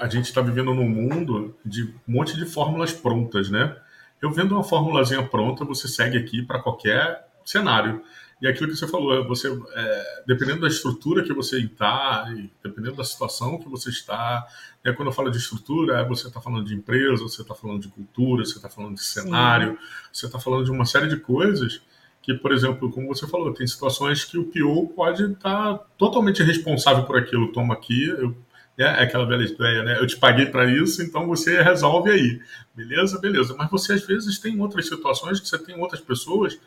a gente está vivendo num mundo de um monte de fórmulas prontas, né? Eu vendo uma formulazinha pronta, você segue aqui para qualquer cenário. E aquilo que você falou, você, é, dependendo da estrutura que você está, dependendo da situação que você está, né, quando eu falo de estrutura, você está falando de empresa, você está falando de cultura, você está falando de cenário, Sim. você está falando de uma série de coisas que, por exemplo, como você falou, tem situações que o PO pode estar tá totalmente responsável por aquilo. Toma aqui, eu, né, é aquela velha ideia, né? Eu te paguei para isso, então você resolve aí. Beleza? Beleza. Mas você, às vezes, tem outras situações que você tem outras pessoas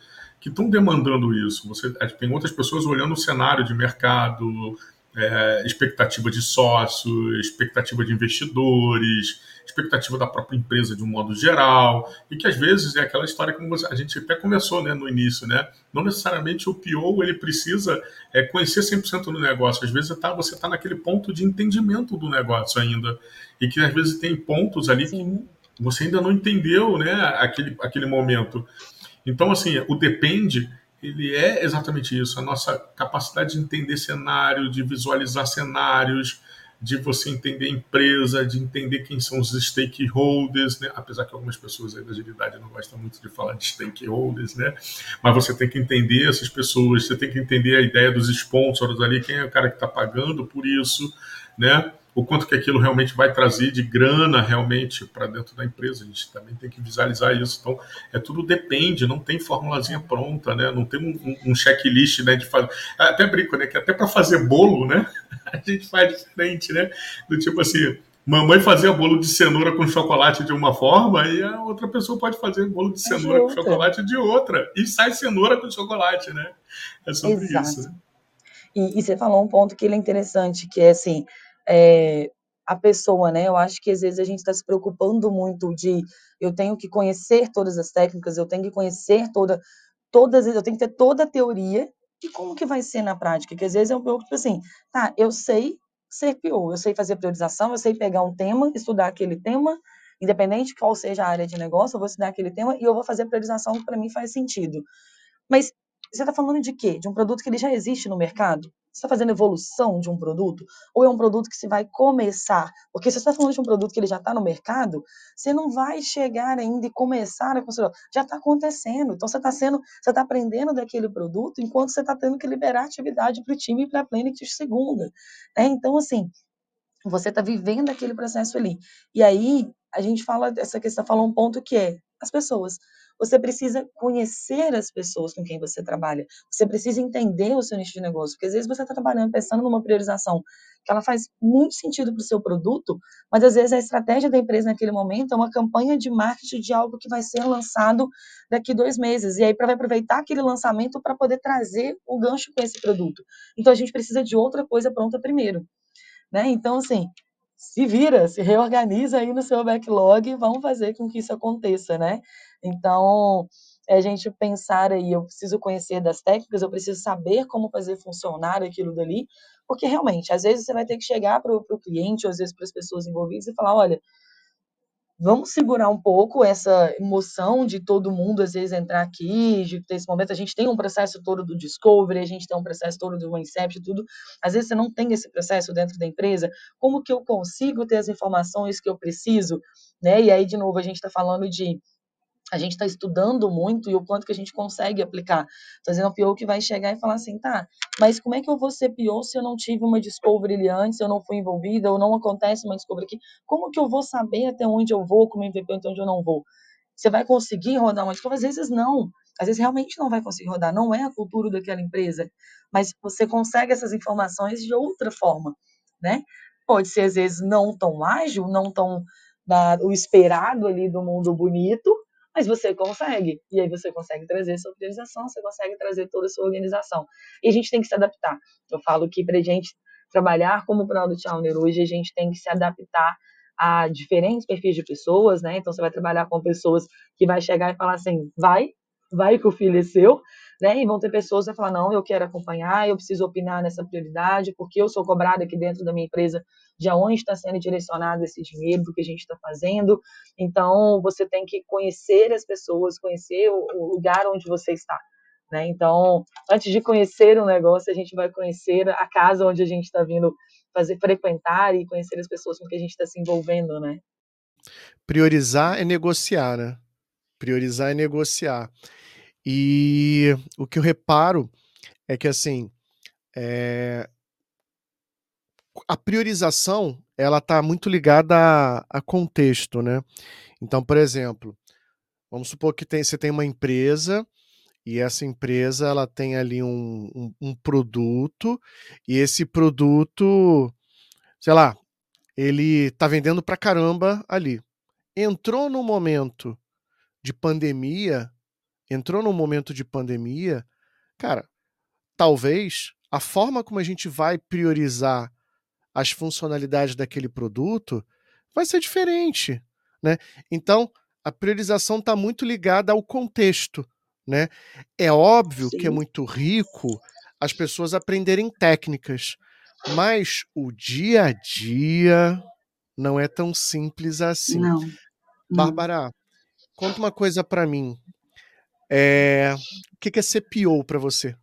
que estão demandando isso. Você é, tem outras pessoas olhando o cenário de mercado, é, expectativa de sócio, expectativa de investidores, expectativa da própria empresa de um modo geral, e que às vezes é aquela história como a gente até conversou né, no início, né? Não necessariamente o PO ele precisa é, conhecer 100% do negócio, às vezes tá, você está naquele ponto de entendimento do negócio ainda, e que às vezes tem pontos ali Sim. que você ainda não entendeu né, aquele, aquele momento. Então, assim, o depende, ele é exatamente isso, a nossa capacidade de entender cenário, de visualizar cenários, de você entender a empresa, de entender quem são os stakeholders, né? apesar que algumas pessoas aí da agilidade não gostam muito de falar de stakeholders, né? mas você tem que entender essas pessoas, você tem que entender a ideia dos sponsors ali, quem é o cara que está pagando por isso, né? O quanto que aquilo realmente vai trazer de grana realmente para dentro da empresa. A gente também tem que visualizar isso. Então, é tudo depende, não tem formulazinha pronta, né? Não tem um, um checklist, né? De fazer. Até brinco, né? Que até para fazer bolo, né? A gente faz diferente, né? Do tipo assim, mamãe fazia bolo de cenoura com chocolate de uma forma e a outra pessoa pode fazer bolo de cenoura com chocolate de outra. E sai cenoura com chocolate, né? É sobre Exato. isso. E, e, você falou um ponto que ele é interessante, que é assim, é, a pessoa, né? Eu acho que às vezes a gente está se preocupando muito de eu tenho que conhecer todas as técnicas, eu tenho que conhecer toda, todas, eu tenho que ter toda a teoria e como que vai ser na prática? Que às vezes é um pouco tipo assim, tá, eu sei ser PO, eu sei fazer priorização, eu sei pegar um tema, estudar aquele tema, independente qual seja a área de negócio, eu vou estudar aquele tema e eu vou fazer priorização que para mim faz sentido. Mas você está falando de quê? De um produto que ele já existe no mercado? Está fazendo evolução de um produto? Ou é um produto que se vai começar? Porque se você está falando de um produto que ele já está no mercado, você não vai chegar ainda e começar a construir. Já está acontecendo. Então você está sendo, você está aprendendo daquele produto enquanto você está tendo que liberar atividade para o time e para a Planet segunda. Né? Então, assim, você está vivendo aquele processo ali. E aí, a gente fala, essa questão falou um ponto que é as pessoas. Você precisa conhecer as pessoas com quem você trabalha. Você precisa entender o seu nicho de negócio. Porque às vezes você está trabalhando pensando numa priorização que ela faz muito sentido para o seu produto, mas às vezes a estratégia da empresa naquele momento é uma campanha de marketing de algo que vai ser lançado daqui dois meses. E aí vai aproveitar aquele lançamento para poder trazer o gancho com esse produto. Então a gente precisa de outra coisa pronta primeiro. Né? Então, assim, se vira, se reorganiza aí no seu backlog e vamos fazer com que isso aconteça, né? Então, é a gente pensar aí, eu preciso conhecer das técnicas, eu preciso saber como fazer funcionar aquilo dali, porque realmente, às vezes você vai ter que chegar para o cliente, ou às vezes para as pessoas envolvidas e falar, olha, vamos segurar um pouco essa emoção de todo mundo às vezes entrar aqui, de ter esse momento. A gente tem um processo todo do discovery, a gente tem um processo todo do incept, tudo. Às vezes você não tem esse processo dentro da empresa. Como que eu consigo ter as informações que eu preciso, né? E aí de novo a gente está falando de a gente está estudando muito e o quanto que a gente consegue aplicar. Fazendo um PO que vai chegar e falar assim, tá, mas como é que eu vou ser PO se eu não tive uma discovery antes, se eu não fui envolvida, ou não acontece uma discovery aqui? Como que eu vou saber até onde eu vou como MVP, até onde eu não vou? Você vai conseguir rodar uma discovery? Às vezes não. Às vezes realmente não vai conseguir rodar. Não é a cultura daquela empresa. Mas você consegue essas informações de outra forma, né? Pode ser, às vezes, não tão ágil, não tão na, o esperado ali do mundo bonito, mas você consegue. E aí você consegue trazer sua priorização, você consegue trazer toda a sua organização. E a gente tem que se adaptar. Eu falo que para a gente trabalhar como Product Owner hoje, a gente tem que se adaptar a diferentes perfis de pessoas, né? Então você vai trabalhar com pessoas que vai chegar e falar assim, vai, vai que o filho é seu, né? E vão ter pessoas que falar, não, eu quero acompanhar, eu preciso opinar nessa prioridade, porque eu sou cobrada aqui dentro da minha empresa de aonde está sendo direcionado esse dinheiro, do que a gente está fazendo. Então, você tem que conhecer as pessoas, conhecer o, lugar onde você está. Né? Então, antes de conhecer o negócio, a gente vai conhecer a casa onde a gente está vindo fazer frequentar e conhecer as pessoas com que a gente está se envolvendo, né? Priorizar é negociar, né? Priorizar é negociar. E o que eu reparo é que assim, é, a priorização ela está muito ligada a, a, contexto, né? Então, por exemplo, vamos supor que tem, você tem uma empresa e essa empresa ela tem ali um, um, um produto e esse produto, sei lá, ele está vendendo para caramba ali. Entrou no momento de pandemia, entrou no momento de pandemia, cara, talvez a forma como a gente vai priorizar as funcionalidades daquele produto vai ser diferente, né? Então, a priorização está muito ligada ao contexto, né? É óbvio Sim. que é muito rico as pessoas aprenderem técnicas, mas o dia a dia não é tão simples assim. Não. Bárbara, conta uma coisa para mim. É... O que é ser PO para você?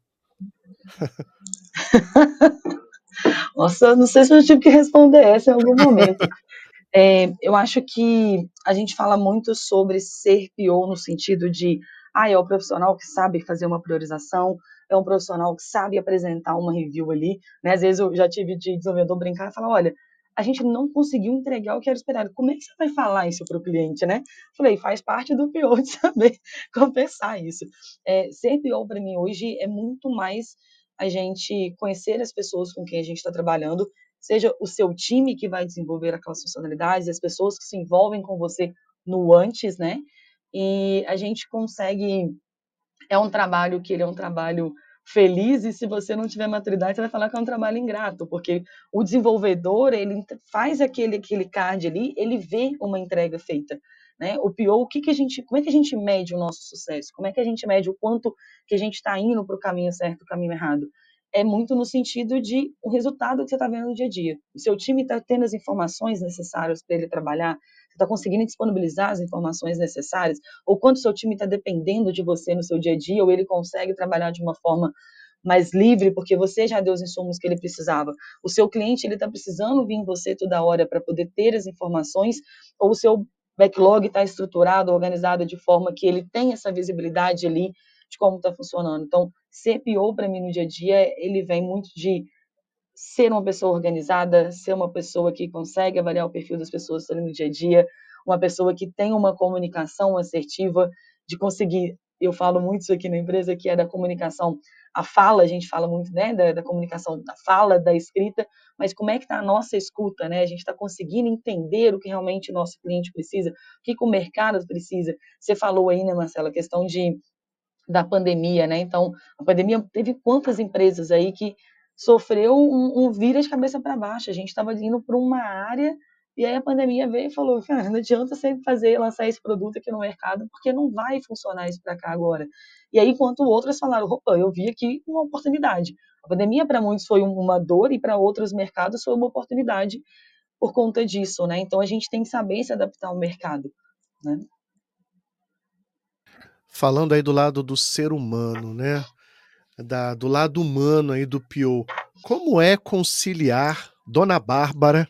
Nossa, não sei se eu tive que responder essa em algum momento. É, eu acho que a gente fala muito sobre ser PO no sentido de, ah, é o profissional que sabe fazer uma priorização, é um profissional que sabe apresentar uma review ali, né? Às vezes eu já tive de desenvolvedor brincar e falar, olha, a gente não conseguiu entregar o que era esperado. Como é que você vai falar isso para o cliente, né? Falei, faz parte do PO de saber compensar isso. É, ser PO para mim hoje é muito mais a gente conhecer as pessoas com quem a gente está trabalhando, seja o seu time que vai desenvolver aquelas funcionalidades, as pessoas que se envolvem com você no antes, né? E a gente consegue. É um trabalho que ele é um trabalho feliz e se você não tiver maturidade você vai falar que é um trabalho ingrato porque o desenvolvedor ele faz aquele aquele card ali ele vê uma entrega feita né? O pior o que que a gente como é que a gente mede o nosso sucesso? Como é que a gente mede o quanto que a gente está indo para o caminho certo o caminho errado? É muito no sentido de o resultado que você está vendo no dia a dia. O seu time está tendo as informações necessárias para ele trabalhar, você está conseguindo disponibilizar as informações necessárias, ou quanto seu time está dependendo de você no seu dia a dia, ou ele consegue trabalhar de uma forma mais livre, porque você já deu os insumos que ele precisava. O seu cliente ele está precisando vir em você toda hora para poder ter as informações, ou o seu backlog está estruturado, organizado de forma que ele tem essa visibilidade ali de como está funcionando. Então, CPO para mim no dia a dia, ele vem muito de ser uma pessoa organizada, ser uma pessoa que consegue avaliar o perfil das pessoas no dia a dia, uma pessoa que tem uma comunicação assertiva, de conseguir, eu falo muito isso aqui na empresa, que é da comunicação, a fala, a gente fala muito né, da, da comunicação, da fala, da escrita, mas como é que está a nossa escuta, né? A gente está conseguindo entender o que realmente o nosso cliente precisa, o que, que o mercado precisa. Você falou aí, né, Marcela, a questão de da pandemia, né? Então, a pandemia teve quantas empresas aí que sofreu um, um de cabeça para baixo. A gente estava indo para uma área e aí a pandemia veio e falou, cara, não adianta você fazer, lançar esse produto aqui no mercado, porque não vai funcionar isso para cá agora. E aí, enquanto outras falaram, opa, eu vi aqui uma oportunidade. A pandemia para muitos foi uma dor e para outros mercados foi uma oportunidade por conta disso, né? Então a gente tem que saber se adaptar ao mercado, né? falando aí do lado do ser humano, né? Da, do lado humano aí do Pio. Como é conciliar, Dona Bárbara,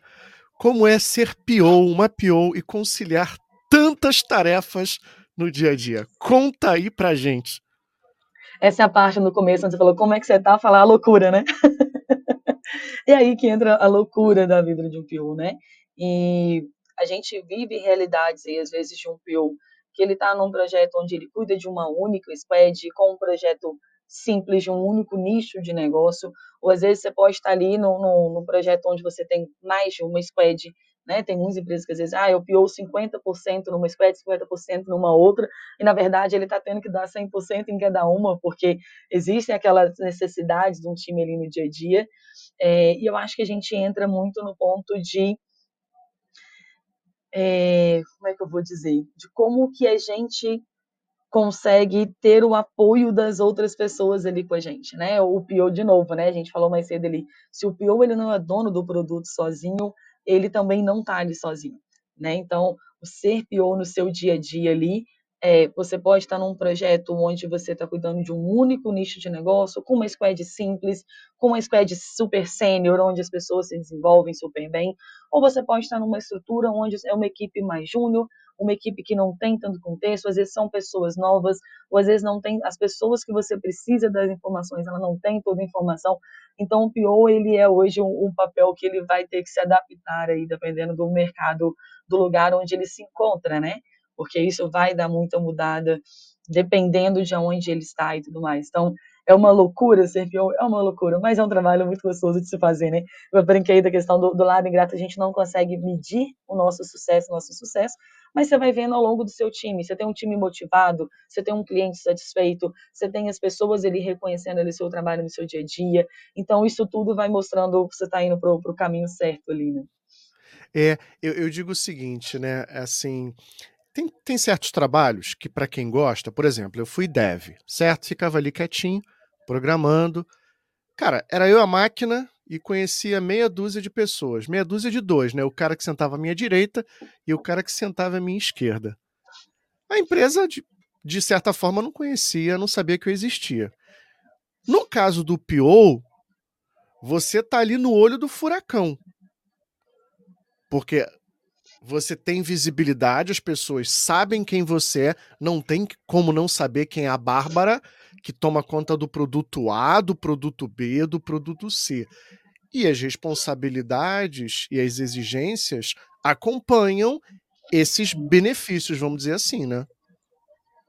como é ser Pio, uma Pio e conciliar tantas tarefas no dia a dia? Conta aí pra gente. Essa é a parte no começo, onde você falou como é que você tá, falar a loucura, né? é aí que entra a loucura da vida de um Pio, né? E a gente vive realidades aí, às vezes, de um Pio que ele está num projeto onde ele cuida de uma única squad, com um projeto simples, de um único nicho de negócio, ou às vezes você pode estar ali no, no projeto onde você tem mais de uma squad, né? Tem muitas empresas que às vezes, ah, eu piou 50% numa squad, 50% numa outra, e na verdade ele está tendo que dar 100% em cada uma, porque existem aquelas necessidades de um time ali no dia a dia, é, e eu acho que a gente entra muito no ponto de é, como é que eu vou dizer, de como que a gente consegue ter o apoio das outras pessoas ali com a gente, né? O PO de novo, né? A gente falou mais cedo ali, se o PO ele não é dono do produto sozinho, ele também não está ali sozinho, né? Então, o ser PO no seu dia a dia ali é, você pode estar num projeto onde você está cuidando de um único nicho de negócio, com uma squad simples, com uma squad super sênior, onde as pessoas se desenvolvem super bem, ou você pode estar numa estrutura onde é uma equipe mais júnior, uma equipe que não tem tanto contexto, às vezes são pessoas novas, ou às vezes não tem as pessoas que você precisa das informações, ela não tem toda a informação. Então o PO ele é hoje um, um papel que ele vai ter que se adaptar aí, dependendo do mercado, do lugar onde ele se encontra, né? Porque isso vai dar muita mudada dependendo de onde ele está e tudo mais. Então, é uma loucura ser PO, é uma loucura, mas é um trabalho muito gostoso de se fazer, né? Eu brinquei da questão do, do lado ingrato, a gente não consegue medir o nosso sucesso, o nosso sucesso, mas você vai vendo ao longo do seu time. Você tem um time motivado, você tem um cliente satisfeito, você tem as pessoas ali reconhecendo ali seu trabalho no seu dia a dia. Então, isso tudo vai mostrando que você está indo para o caminho certo ali, né? É, eu, eu digo o seguinte, né? Assim, tem, tem certos trabalhos que, para quem gosta, por exemplo, eu fui dev, certo? Ficava ali quietinho, programando. Cara, era eu a máquina e conhecia meia dúzia de pessoas. Meia dúzia de dois, né? O cara que sentava à minha direita e o cara que sentava à minha esquerda. A empresa de de certa forma, não conhecia, não sabia que eu existia. No caso do PO, você tá ali no olho do furacão. Porque você tem visibilidade, as pessoas sabem quem você é, não tem como não saber quem é a Bárbara, que toma conta do produto A, do produto B, do produto C. E as responsabilidades e as exigências acompanham esses benefícios, vamos dizer assim, né?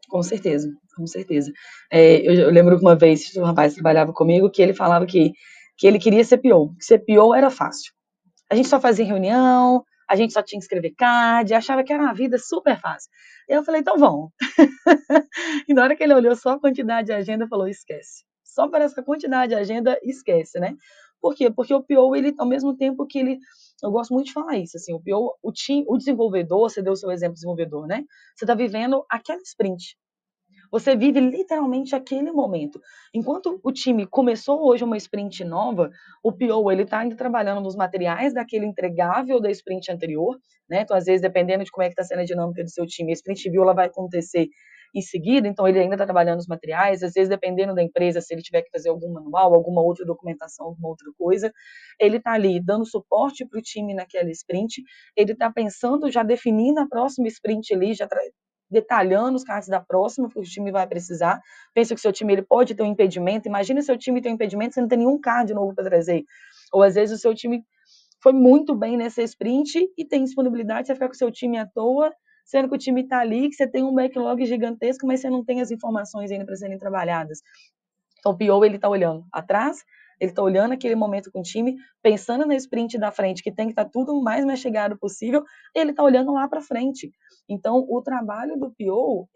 Com certeza, com certeza. É, eu, eu, lembro uma vez um rapaz trabalhava comigo que ele falava que, que ele queria ser PO, que ser PO era fácil. A gente só fazia reunião, a gente só tinha que escrever card, achava que era uma vida super fácil. Eu falei, então vamos. e na hora que ele olhou só a quantidade de agenda, falou, esquece. Só para essa quantidade de agenda, esquece, né? Por quê? Porque o PO, ele, ao mesmo tempo que ele. Eu gosto muito de falar isso, assim, o PO, o, team, o desenvolvedor, você deu o seu exemplo desenvolvedor, né? Você está vivendo aquela sprint. Você vive literalmente aquele momento. Enquanto o time começou hoje uma sprint nova, o PO ele está ainda trabalhando nos materiais daquele entregável da sprint anterior, né? Então, às vezes, dependendo de como é que está sendo a dinâmica do seu time, a sprint view ela vai acontecer em seguida, então ele ainda está trabalhando nos materiais, às vezes dependendo da empresa, se ele tiver que fazer algum manual, alguma outra documentação, alguma outra coisa, ele está ali dando suporte para o time naquela sprint, ele está pensando, já definindo a próxima sprint ali, já detalhando os cards da próxima que o time vai precisar. Pensa que seu time ele pode ter um impedimento. Imagina seu time tem um impedimento, você não tem nenhum card novo para trazer. Ou às vezes o seu time foi muito bem nessa sprint e tem disponibilidade, você ficar com o seu time à toa, sendo que o time está ali, que você tem um backlog gigantesco, mas você não tem as informações ainda para serem trabalhadas. Então o PO ele está olhando atrás, ele está olhando aquele momento com o time, pensando na sprint da frente, que tem que estar tá tudo o mais chegado possível, ele está olhando lá para frente. Então, o trabalho do PO,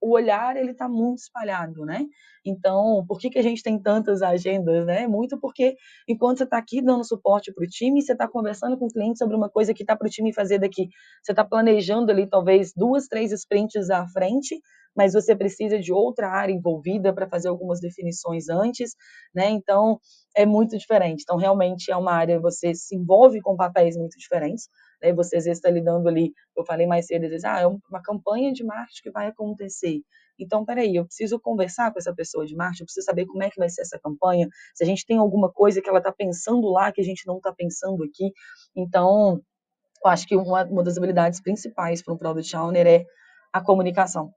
o olhar ele está muito espalhado, né? Então, por que, que a gente tem tantas agendas, né? Muito porque enquanto você está aqui dando suporte para o time, você está conversando com o cliente sobre uma coisa que está para o time fazer daqui. Você está planejando ali talvez duas, três sprints à frente, mas você precisa de outra área envolvida para fazer algumas definições antes, né? Então, é muito diferente. Então, realmente é uma área você se envolve com papéis muito diferentes né? Você às vezes está lidando ali, eu falei mais cedo, às vezes, ah, é uma campanha de marketing que vai acontecer. Então, peraí, eu preciso conversar com essa pessoa de marketing, eu preciso saber como é que vai ser essa campanha, se a gente tem alguma coisa que ela está pensando lá que a gente não está pensando aqui. Então, eu acho que uma, uma das habilidades principais para um Product Owner é a comunicação,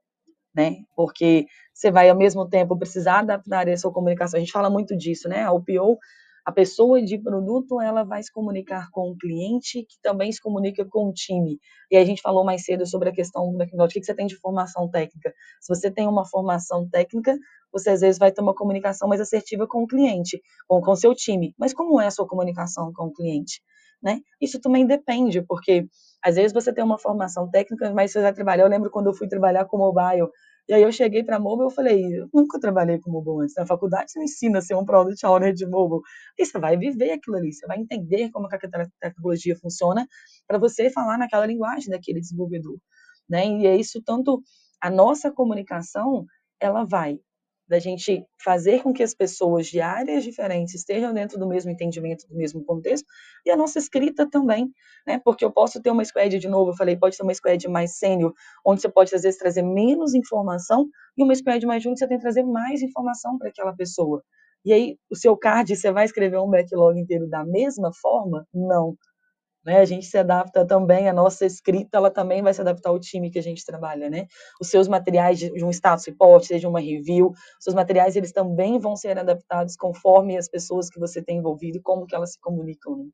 né? Porque você vai ao mesmo tempo precisar adaptar a sua comunicação. A gente fala muito disso, né? A OPO a pessoa de produto ela vai se comunicar com o cliente, que também se comunica com o time. E a gente falou mais cedo sobre a questão do o que você tem de formação técnica. Se você tem uma formação técnica, você às vezes vai ter uma comunicação mais assertiva com o cliente, com o seu time. Mas como é a sua comunicação com o cliente? Né? Isso também depende, porque às vezes você tem uma formação técnica, mas você vai trabalhar. Eu lembro quando eu fui trabalhar com mobile, e aí eu cheguei para mobile e falei, eu nunca trabalhei com mobile antes. Na faculdade você ensina a ser um product owner de mobile. E você vai viver aquilo ali, você vai entender como a tecnologia funciona para você falar naquela linguagem daquele desenvolvedor. Né? E é isso tanto a nossa comunicação, ela vai da gente fazer com que as pessoas de áreas diferentes estejam dentro do mesmo entendimento, do mesmo contexto, e a nossa escrita também, né? Porque eu posso ter uma squad, de novo, eu falei, pode ser uma squad mais sênior, onde você pode, às vezes, trazer menos informação, e uma squad mais júnior, você tem que trazer mais informação para aquela pessoa. E aí, o seu card, você vai escrever um backlog inteiro da mesma forma? Não. Né? A gente se adapta também, a nossa escrita, ela também vai se adaptar ao time que a gente trabalha, né? Os seus materiais de um status report, seja uma review, os seus materiais, eles também vão ser adaptados conforme as pessoas que você tem envolvido e como que elas se comunicam, né?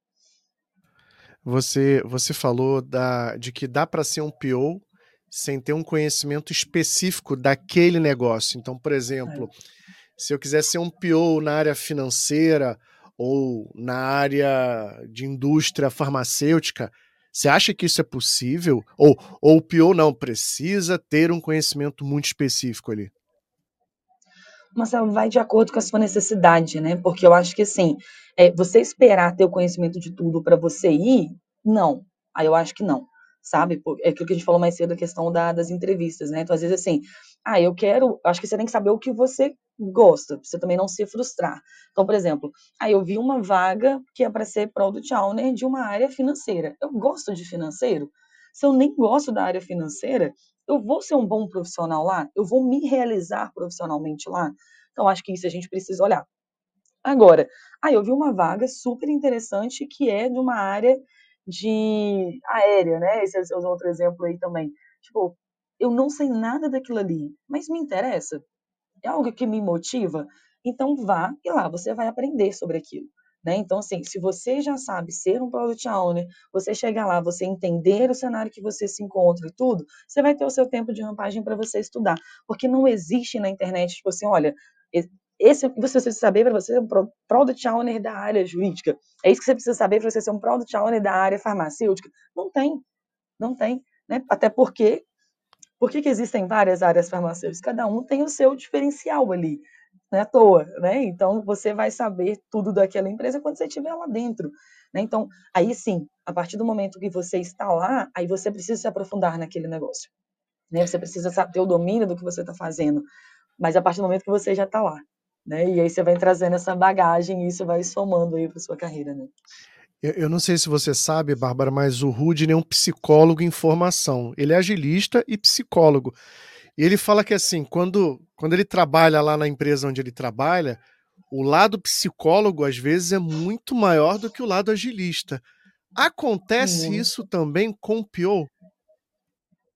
Você, você falou da, de que dá para ser um PO sem ter um conhecimento específico daquele negócio. Então, por exemplo, é. se eu quiser ser um PO na área financeira ou na área de indústria farmacêutica, você acha que isso é possível? Ou, ou pior, não, precisa ter um conhecimento muito específico ali? Marcelo, vai de acordo com a sua necessidade, né? Porque eu acho que, assim, é, você esperar ter o conhecimento de tudo para você ir, não. Aí eu acho que não, sabe? É aquilo que a gente falou mais cedo, a questão da, das entrevistas, né? Então, às vezes, assim, ah, eu quero, acho que você tem que saber o que você gosta, pra você também não se frustrar. Então, por exemplo, aí eu vi uma vaga que é para ser Product Owner de uma área financeira. Eu gosto de financeiro. Se eu nem gosto da área financeira, eu vou ser um bom profissional lá? Eu vou me realizar profissionalmente lá? Então, acho que isso a gente precisa olhar. Agora, aí eu vi uma vaga super interessante que é de uma área de aérea, né? Esse é outro exemplo aí também. Tipo, eu não sei nada daquilo ali, mas me interessa. É algo que me motiva. Então vá e lá você vai aprender sobre aquilo. Né? Então, assim, se você já sabe ser um product owner, você chegar lá, você entender o cenário que você se encontra e tudo, você vai ter o seu tempo de rampagem para você estudar. Porque não existe na internet, tipo assim, olha, esse é que você precisa saber para você ser um product owner da área jurídica. É isso que você precisa saber para você ser um product owner da área farmacêutica. Não tem, não tem. Né? Até porque, por que existem várias áreas farmacêuticas? Cada um tem o seu diferencial ali não é à toa, né? Então você vai saber tudo daquela empresa quando você estiver lá dentro, né? Então, aí sim, a partir do momento que você está lá, aí você precisa se aprofundar naquele negócio, né? Você precisa ter o domínio do que você está fazendo, mas a partir do momento que você já está lá, né? E aí você vai trazendo essa bagagem e isso vai somando aí para sua carreira, né? Eu, não sei se você sabe, Bárbara, mas o Rudney é um psicólogo em formação. Ele é agilista e psicólogo. E ele fala que assim, quando, quando ele trabalha lá na empresa onde ele trabalha, o lado psicólogo às vezes é muito maior do que o lado agilista. Acontece uhum. isso também com o PO?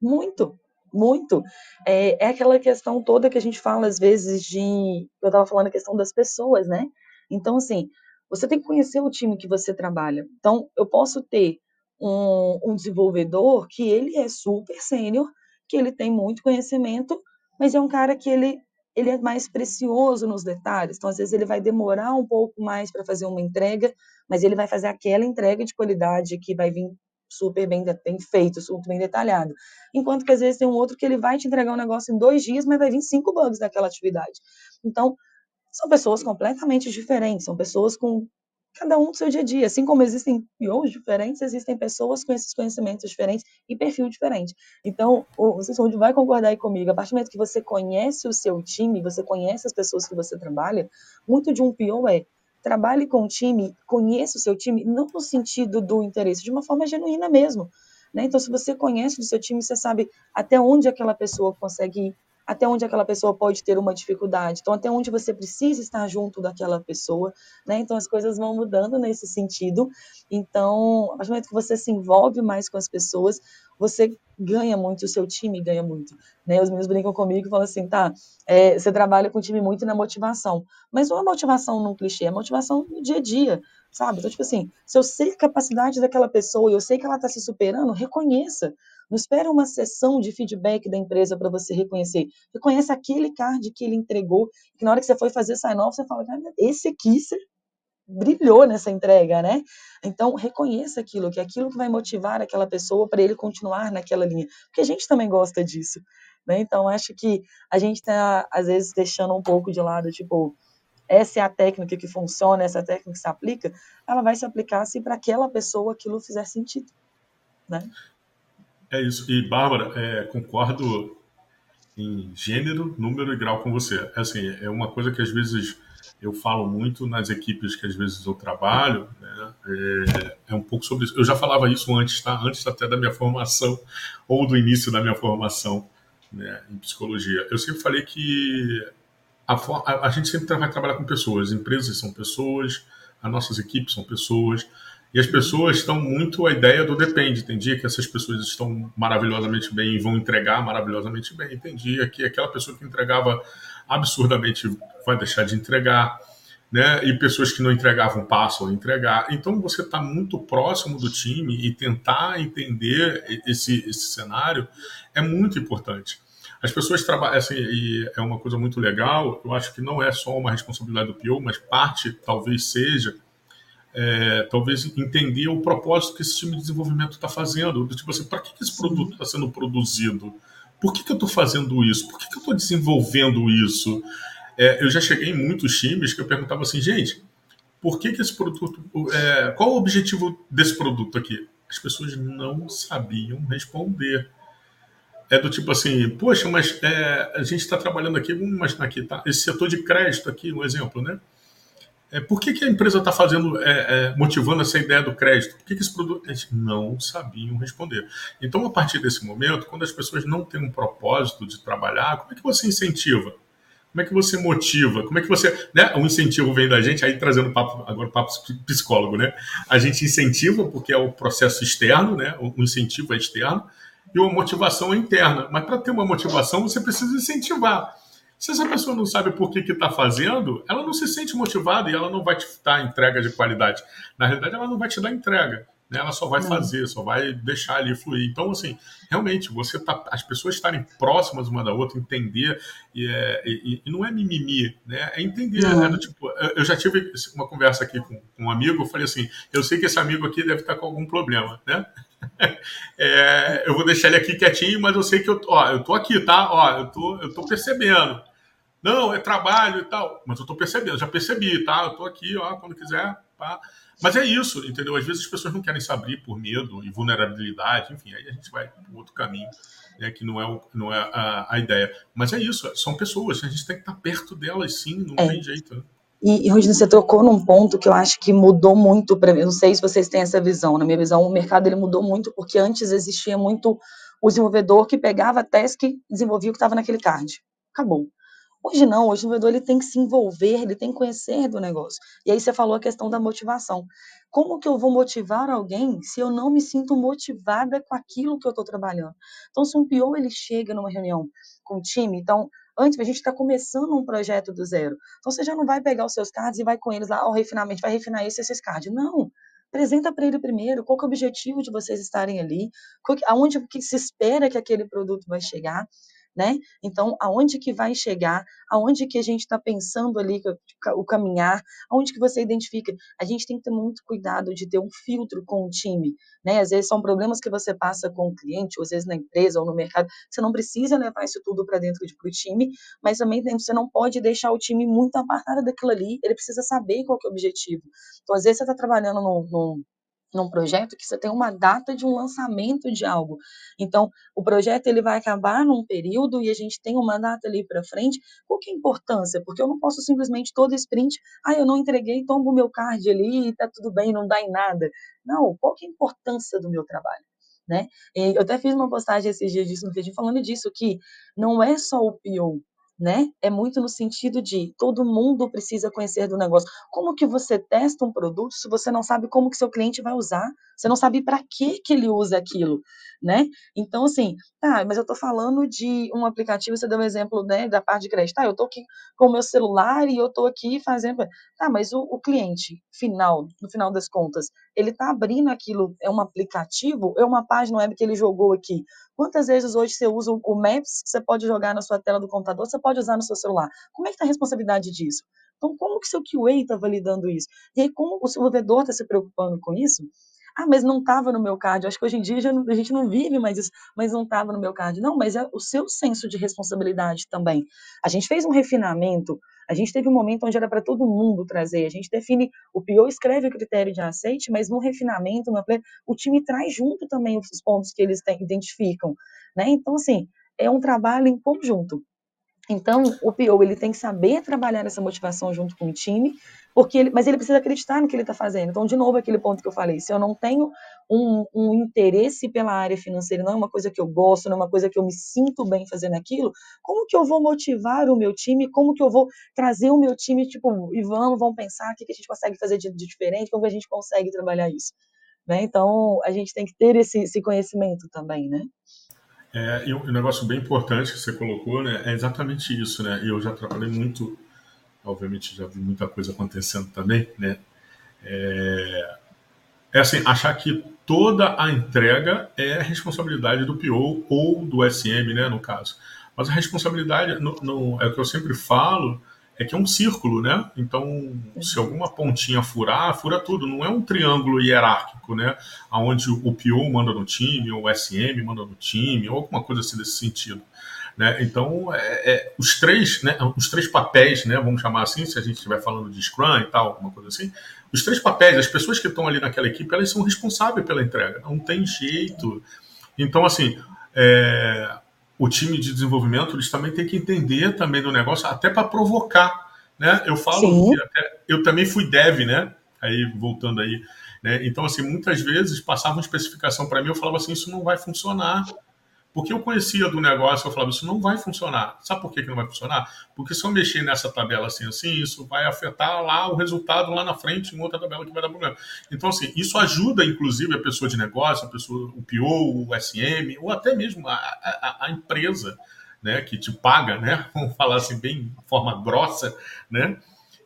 Muito, muito. É, é, aquela questão toda que a gente fala às vezes de. Eu estava falando a questão das pessoas, né? Então, assim, você tem que conhecer o time que você trabalha. Então, eu posso ter um, um desenvolvedor que ele é super sênior, que ele tem muito conhecimento, mas é um cara que ele ele é mais precioso nos detalhes. Então, às vezes, ele vai demorar um pouco mais para fazer uma entrega, mas ele vai fazer aquela entrega de qualidade que vai vir super bem, bem feito, super bem detalhado. Enquanto que, às vezes, tem um outro que ele vai te entregar um negócio em dois dias, mas vai vir cinco bugs daquela atividade. Então, são pessoas completamente diferentes, são pessoas com cada um do seu dia a dia. Assim como existem POs diferentes, existem pessoas com esses conhecimentos diferentes e perfil diferente. Então, o Cícero vai concordar aí comigo. A partir do momento que você conhece o seu time, você conhece as pessoas que você trabalha, muito de um PO é trabalhe com o time, conheça o seu time, não no sentido do interesse, de uma forma genuína mesmo. Né? Então, se você conhece o seu time, você sabe até onde aquela pessoa consegue ir, até onde aquela pessoa pode ter uma dificuldade, então até onde você precisa estar junto daquela pessoa, né? Então as coisas vão mudando nesse sentido. Então, a partir do momento que você se envolve mais com as pessoas, você ganha muito, o seu time ganha muito. Né? Os meus brincam comigo e falam assim, tá, é, você trabalha com o time muito na motivação, mas não é motivação num clichê, é motivação no dia a dia, sabe? Então, tipo assim, se eu sei a capacidade daquela pessoa e eu sei que ela está se superando, reconheça. Não espera uma sessão de feedback da empresa para você reconhecer. Reconhece aquele card que ele entregou, que na hora que você foi fazer sign-off, você fala, cara, esse aqui você brilhou nessa entrega, né? Então, reconheça aquilo, que é aquilo que vai motivar aquela pessoa para ele continuar naquela linha. Porque a gente também gosta disso, né? Então, acho que a gente está, às vezes, deixando um pouco de lado, tipo, essa é a técnica que funciona, essa é técnica que se aplica, ela vai se aplicar se para aquela pessoa aquilo fizer sentido, né? É isso. E, Bárbara, é, concordo em gênero, número e grau com você. É assim, é uma coisa que às vezes eu falo muito nas equipes que às vezes eu trabalho, né? é, é, um pouco sobre isso. Eu já falava isso antes, tá? Antes até da minha formação ou do início da minha formação né, em psicologia. Eu sempre falei que a, a, a gente sempre vai trabalhar com pessoas. Empresas são pessoas, as nossas equipes são pessoas. E as pessoas estão muito a ideia do depende. Tem dia que essas pessoas estão maravilhosamente bem e vão entregar maravilhosamente bem. Tem dia que aquela pessoa que entregava absurdamente vai deixar de entregar. Né? E pessoas que não entregavam passam a entregar. Então você está muito próximo do time e tentar entender esse, esse cenário é muito importante. As pessoas trabalham, assim, e é uma coisa muito legal, eu acho que não é só uma responsabilidade do PO, mas parte talvez seja é, talvez entender o propósito que esse time de desenvolvimento está fazendo. Tipo assim, para que, que esse produto está sendo produzido? Por que, que eu estou fazendo isso? Por que, que eu estou desenvolvendo isso? É, eu já cheguei em muitos times que eu perguntava assim, gente, por que, que esse produto. É, qual o objetivo desse produto aqui? As pessoas não sabiam responder. É do tipo assim, poxa, mas é, a gente está trabalhando aqui, vamos imaginar aqui, tá? Esse setor de crédito aqui, um exemplo, né? É, por que, que a empresa está fazendo, é, é, motivando essa ideia do crédito? Por que, que esse produto. Eles não sabiam responder. Então, a partir desse momento, quando as pessoas não têm um propósito de trabalhar, como é que você incentiva? Como é que você motiva? Como é que você. Né? O incentivo vem da gente, aí trazendo papo, agora papo psicólogo, né? A gente incentiva porque é o processo externo, né? O incentivo é externo, e uma motivação é interna. Mas para ter uma motivação, você precisa incentivar. Se essa pessoa não sabe por que está fazendo, ela não se sente motivada e ela não vai te dar entrega de qualidade. Na realidade, ela não vai te dar entrega. Né? Ela só vai não. fazer, só vai deixar ali fluir. Então, assim, realmente, você tá, as pessoas estarem próximas uma da outra, entender, e, é, e, e não é mimimi, né? É entender. Né? Tipo, eu já tive uma conversa aqui com, com um amigo, eu falei assim, eu sei que esse amigo aqui deve estar com algum problema, né? É, eu vou deixar ele aqui quietinho, mas eu sei que eu, ó, eu tô aqui, tá? Ó, eu tô, eu tô percebendo. Não, é trabalho e tal. Mas eu estou percebendo, já percebi, tá? Eu estou aqui, ó, quando quiser. Tá? Mas é isso, entendeu? Às vezes as pessoas não querem se abrir por medo e vulnerabilidade, enfim, aí a gente vai para outro caminho, né, que não é, o, não é a, a, ideia. Mas é isso, são pessoas, a gente tem que estar perto delas sim, não é. tem jeito. Né? E, e você tocou num ponto que eu acho que mudou muito para mim. Não sei se vocês têm essa visão. Na minha visão, o mercado ele mudou muito porque antes existia muito o desenvolvedor que pegava a task e desenvolvia o que estava naquele card. Acabou. Hoje não, hoje o vendedor ele tem que se envolver, ele tem que conhecer do negócio. E aí você falou a questão da motivação. Como que eu vou motivar alguém se eu não me sinto motivada com aquilo que eu estou trabalhando? Então, se um PO ele chega numa reunião com o time, então antes a gente está começando um projeto do zero. Então você já não vai pegar os seus cards e vai com eles lá ao refinamento, vai refinar esse esses cards. Não. Apresenta para ele primeiro qual é o objetivo de vocês estarem ali, aonde que se espera que aquele produto vai chegar né? Então, aonde que vai chegar, aonde que a gente está pensando ali o caminhar, aonde que você identifica. A gente tem que ter muito cuidado de ter um filtro com o time, né? Às vezes são problemas que você passa com o cliente, ou às vezes na empresa ou no mercado. Você não precisa levar isso tudo para dentro de, pro time, mas também você não pode deixar o time muito apartado daquilo ali. Ele precisa saber qual é o objetivo. Então, às vezes você está trabalhando num, num num projeto que você tem uma data de um lançamento de algo. Então, o projeto ele vai acabar num período e a gente tem uma data ali para frente. Qual que é a importância? Porque eu não posso simplesmente todo sprint, ah, eu não entreguei, tomo o meu card ali e tá tudo bem, não dá em nada. Não, qual que é a importância do meu trabalho? Né? Eu até fiz uma postagem esses dias disso no vídeo falando disso, que não é só o PO, né? É muito no sentido de todo mundo precisa conhecer do negócio. Como que você testa um produto se você não sabe como que seu cliente vai usar? Você não sabe para que que ele usa aquilo, né? Então assim, tá, mas eu estou falando de um aplicativo, você deu um exemplo, né, da parte de crédito. Tá, eu estou aqui com o meu celular e eu estou aqui fazendo, tá, mas o, o, cliente final, no final das contas, ele está abrindo aquilo, é um aplicativo, é uma página web que ele jogou aqui. Quantas vezes hoje você usa o Maps, você pode jogar na sua tela do computador, você pode usar no seu celular? Como é que está a responsabilidade disso? Então, como que seu QA está validando isso? E aí, como o desenvolvedor está se preocupando com isso? Ah, mas não estava no meu card. acho que hoje em dia não, a gente não vive mais isso, mas não estava no meu card. Não, mas é o seu senso de responsabilidade também. A gente fez um refinamento, a gente teve um momento onde era para todo mundo trazer. A gente define, o PO escreve o critério de aceite, mas no refinamento, no, o time traz junto também os pontos que eles identificam. Né? Então, assim, é um trabalho em conjunto. Então, o PO ele tem que saber trabalhar essa motivação junto com o time, porque ele, mas ele precisa acreditar no que ele está fazendo. Então, de novo, aquele ponto que eu falei: se eu não tenho um, um, interesse pela área financeira, não é uma coisa que eu gosto, não é uma coisa que eu me sinto bem fazendo aquilo, como que eu vou motivar o meu time? Como que eu vou trazer o meu time, tipo, e vamos, vamos pensar o que, que a gente consegue fazer de, de diferente, como que a gente consegue trabalhar isso? Né? Então, a gente tem que ter esse, esse conhecimento também, né? É, e um negócio bem importante que você colocou, né, é exatamente isso, né? Eu já trabalhei muito, obviamente já vi muita coisa acontecendo também, né? É, é assim, achar que toda a entrega é responsabilidade do PO ou do SM, né, no caso. Mas a responsabilidade, no, no, é o que eu sempre falo, é que é um círculo, né? Então, se alguma pontinha furar, fura tudo. Não é um triângulo hierárquico, né? Onde o PO manda no time, ou o SM manda no time, ou alguma coisa assim desse sentido. Né? Então, é, é, os três, né, os três papéis, né, vamos chamar assim, se a gente estiver falando de Scrum e tal, alguma coisa assim, os três papéis, as pessoas que estão ali naquela equipe, elas são responsáveis pela entrega, não tem jeito. Então, assim, é, o time de desenvolvimento eles também têm que entender também do negócio, até para provocar. né? Eu falo até, eu também fui dev, né? Aí voltando aí, né? Então assim, muitas vezes passava uma especificação para mim, eu falava assim, isso não vai funcionar. Porque eu conhecia do negócio, eu falava, isso não vai funcionar. Sabe por que, que não vai funcionar? Porque se eu mexer nessa tabela assim, assim, isso vai afetar lá o resultado lá na frente em outra tabela que vai dar problema. Então, assim, isso ajuda, inclusive, a pessoa de negócio, a pessoa, o PO, o SM, ou até mesmo a, a, a empresa, né, que te paga, né, vamos falar assim, bem de forma grossa, né,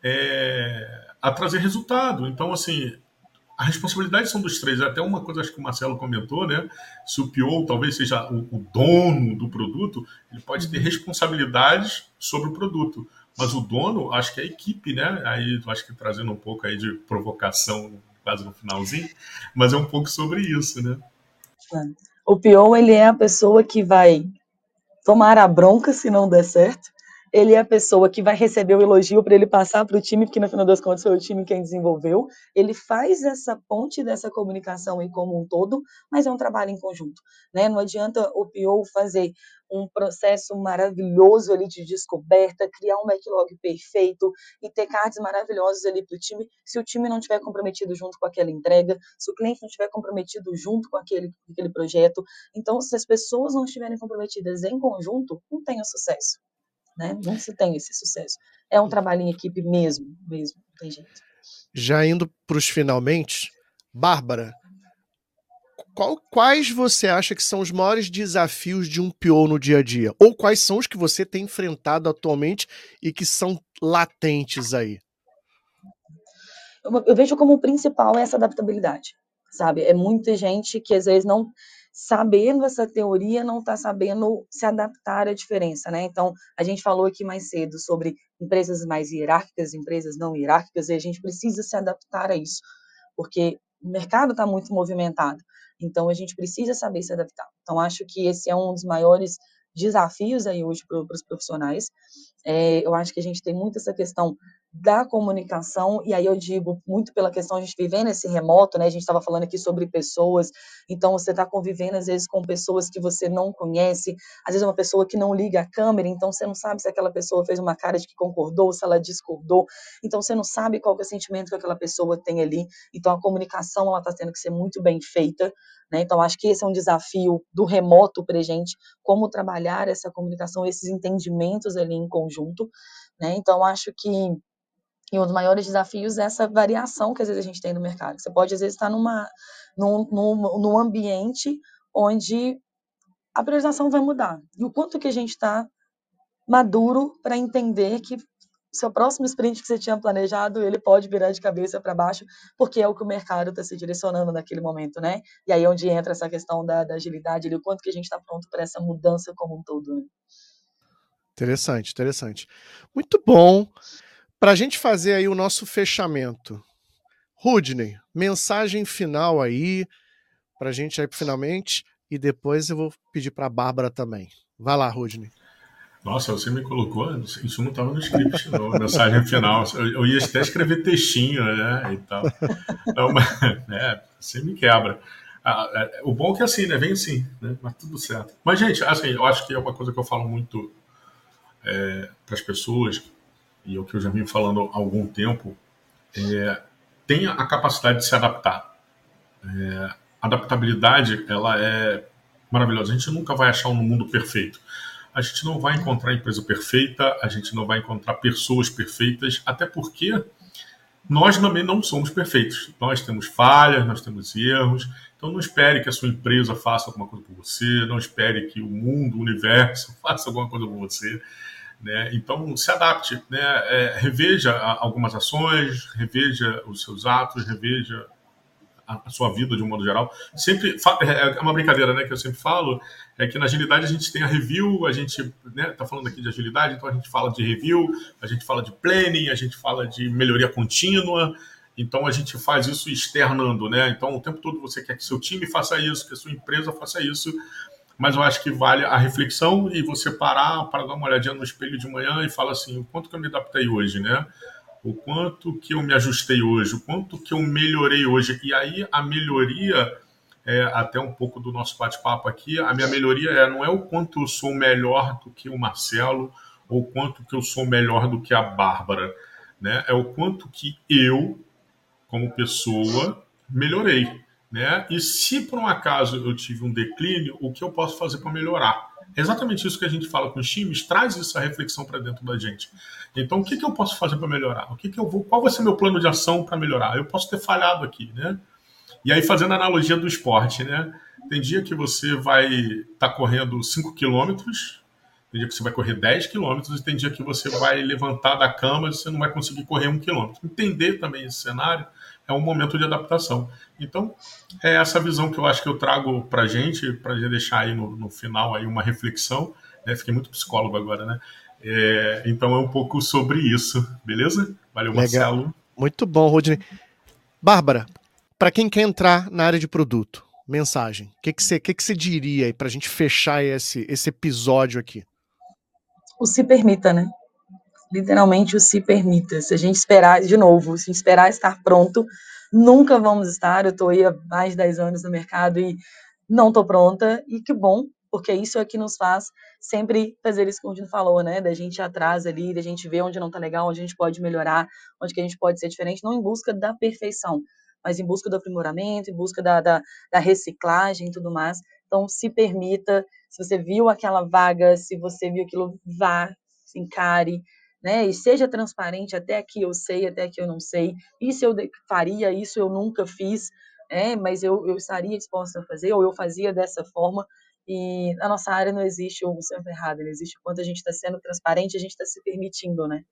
é, a trazer resultado. Então, assim, a responsabilidade são dos três. Até uma coisa acho que o Marcelo comentou, né? Se o PO talvez seja o, o dono do produto, ele pode ter responsabilidades sobre o produto. Mas o dono, acho que é a equipe, né? Aí acho que trazendo um pouco aí de provocação quase no finalzinho, mas é um pouco sobre isso, né? O PO, ele é a pessoa que vai tomar a bronca se não der certo, ele é a pessoa que vai receber o elogio para ele passar para o time, porque no final das contas foi o time quem desenvolveu. Ele faz essa ponte dessa comunicação em como um todo, mas é um trabalho em conjunto. Né? Não adianta o PO fazer um processo maravilhoso ali de descoberta, criar um backlog perfeito e ter cards maravilhosos ali para o time, se o time não estiver comprometido junto com aquela entrega, se o cliente não estiver comprometido junto com aquele, aquele projeto. Então, se as pessoas não estiverem comprometidas em conjunto, não tem sucesso né? Não se tem esse sucesso. É um trabalho em equipe mesmo, mesmo, não tem jeito. Já indo para os finalmente, Bárbara, qual, quais você acha que são os maiores desafios de um PO no dia a dia? Ou quais são os que você tem enfrentado atualmente e que são latentes aí? Eu, eu vejo como o principal essa adaptabilidade, sabe? É muita gente que às vezes não sabendo essa teoria, não está sabendo se adaptar à diferença, né? Então, a gente falou aqui mais cedo sobre empresas mais hierárquicas, empresas não hierárquicas, e a gente precisa se adaptar a isso, porque o mercado está muito movimentado, então a gente precisa saber se adaptar. Então, acho que esse é um dos maiores desafios aí hoje para os profissionais. É, eu acho que a gente tem muito essa questão da comunicação, e aí eu digo muito pela questão a gente viver nesse remoto, né? A gente estava falando aqui sobre pessoas, então você está convivendo às vezes com pessoas que você não conhece, às vezes uma pessoa que não liga a câmera, então você não sabe se aquela pessoa fez uma cara de que concordou, se ela discordou, então você não sabe qual é o sentimento que aquela pessoa tem ali, então a comunicação ela está tendo que ser muito bem feita, né? Então acho que esse é um desafio do remoto para gente, como trabalhar essa comunicação, esses entendimentos ali em conjunto, né? Então acho que e um dos maiores desafios é essa variação que às vezes a gente tem no mercado. Você pode, às vezes, estar numa, num, num, num ambiente onde a priorização vai mudar. E o quanto que a gente está maduro para entender que seu próximo sprint que você tinha planejado, ele pode virar de cabeça para baixo, porque é o que o mercado está se direcionando naquele momento, né? E aí é onde entra essa questão da, da agilidade, o quanto que a gente está pronto para essa mudança como um todo. Né? Interessante, interessante. Muito bom. Para a gente fazer aí o nosso fechamento, Rudney, mensagem final aí, para a gente aí finalmente, e depois eu vou pedir para a Bárbara também. Vai lá, Rudney. Nossa, você me colocou, isso não estava no script, não, mensagem final. Eu ia até escrever textinho, né, e tal. Não, mas, é, você me quebra. Ah, é, o bom é que é assim, né, vem assim, né, mas tudo certo. Mas, gente, assim, eu acho que é uma coisa que eu falo muito é, para as pessoas, e é o que eu já venho falando há algum tempo, é, tenha a capacidade de se adaptar. É, adaptabilidade, ela é maravilhosa. A gente nunca vai achar um mundo perfeito. A gente não vai encontrar empresa perfeita, a gente não vai encontrar pessoas perfeitas, até porque nós também não somos perfeitos. Nós temos falhas, nós temos erros. Então não espere que a sua empresa faça alguma coisa por você, não espere que o mundo, o universo faça alguma coisa por você. Né? Então, se adapte, né? É, reveja algumas ações, reveja os seus atos, reveja a, sua vida de um modo geral. Sempre é, é uma brincadeira, né? Que eu sempre falo é que na agilidade a gente tem a review, a gente né, tá falando aqui de agilidade, então a gente fala de review, a gente fala de planning, a gente fala de melhoria contínua. Então a gente faz isso externando, né? Então o tempo todo você quer que seu time faça isso, que a sua empresa faça isso, mas eu acho que vale a reflexão e você parar para dar uma olhadinha no espelho de manhã e falar assim, o quanto que eu me adaptei hoje, né? O quanto que eu me ajustei hoje, o quanto que eu melhorei hoje. E aí a melhoria, é, até um pouco do nosso bate-papo aqui, a minha melhoria é, não é o quanto eu sou melhor do que o Marcelo, ou quanto que eu sou melhor do que a Bárbara, né? É o quanto que eu, como pessoa, melhorei, né? E se por um acaso eu tive um declínio, o que eu posso fazer para melhorar? É exatamente isso que a gente fala com os times, traz essa reflexão para dentro da gente. Então, o que, que eu posso fazer para melhorar? O que, que eu vou? Qual vai ser meu plano de ação para melhorar? Eu posso ter falhado aqui, né? E aí, fazendo a analogia do esporte, né? Tem dia que você vai estar tá correndo 5 quilômetros, tem dia que você vai correr 10 quilômetros, e tem dia que você vai levantar da cama e você não vai conseguir correr um quilômetro. Entender também esse cenário é um momento de adaptação. Então, é essa visão que eu acho que eu trago para a gente, para deixar aí no, no, final aí uma reflexão. Né? Fiquei muito psicólogo agora, né? É, então é um pouco sobre isso, beleza? Valeu, Legal. Marcelo. Muito bom, Rodney. Bárbara, para quem quer entrar na área de produto, mensagem, o que, que, você, que, que você diria aí para a gente fechar esse, esse episódio aqui? O se permita, né? literalmente o se permita. Se a gente esperar, de novo, se esperar estar pronto, nunca vamos estar. Eu estou aí há mais de 10 anos no mercado e não estou pronta, e que bom, porque isso é que nos faz sempre fazer isso que o Dino falou, né? Da gente ir atrás ali, da gente ver onde não está legal, onde a gente pode melhorar, onde que a gente pode ser diferente, não em busca da perfeição, mas em busca do aprimoramento, em busca da, da, da reciclagem e tudo mais. Então, se permita, se você viu aquela vaga, se você viu aquilo, vá, se encare, né? E seja transparente, até aqui eu sei, até aqui eu não sei. Isso eu faria, isso eu nunca fiz, né? mas eu, eu estaria disposta a fazer, ou eu fazia dessa forma. E na nossa área não existe o certo errado, não existe o quanto a gente está sendo transparente, a gente está se permitindo, né?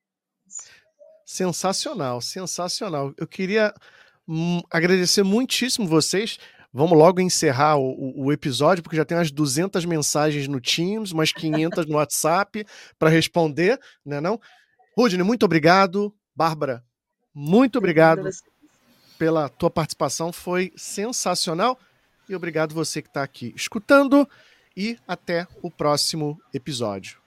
Sensacional, sensacional. Eu queria hum, agradecer muitíssimo vocês. Vamos logo encerrar o, o, episódio, porque já tem umas 200 mensagens no Teams, umas 500 no WhatsApp para responder, né não? Rudney, muito obrigado. Bárbara, muito obrigado pela tua participação, foi sensacional. E obrigado você que está aqui escutando. E até o próximo episódio.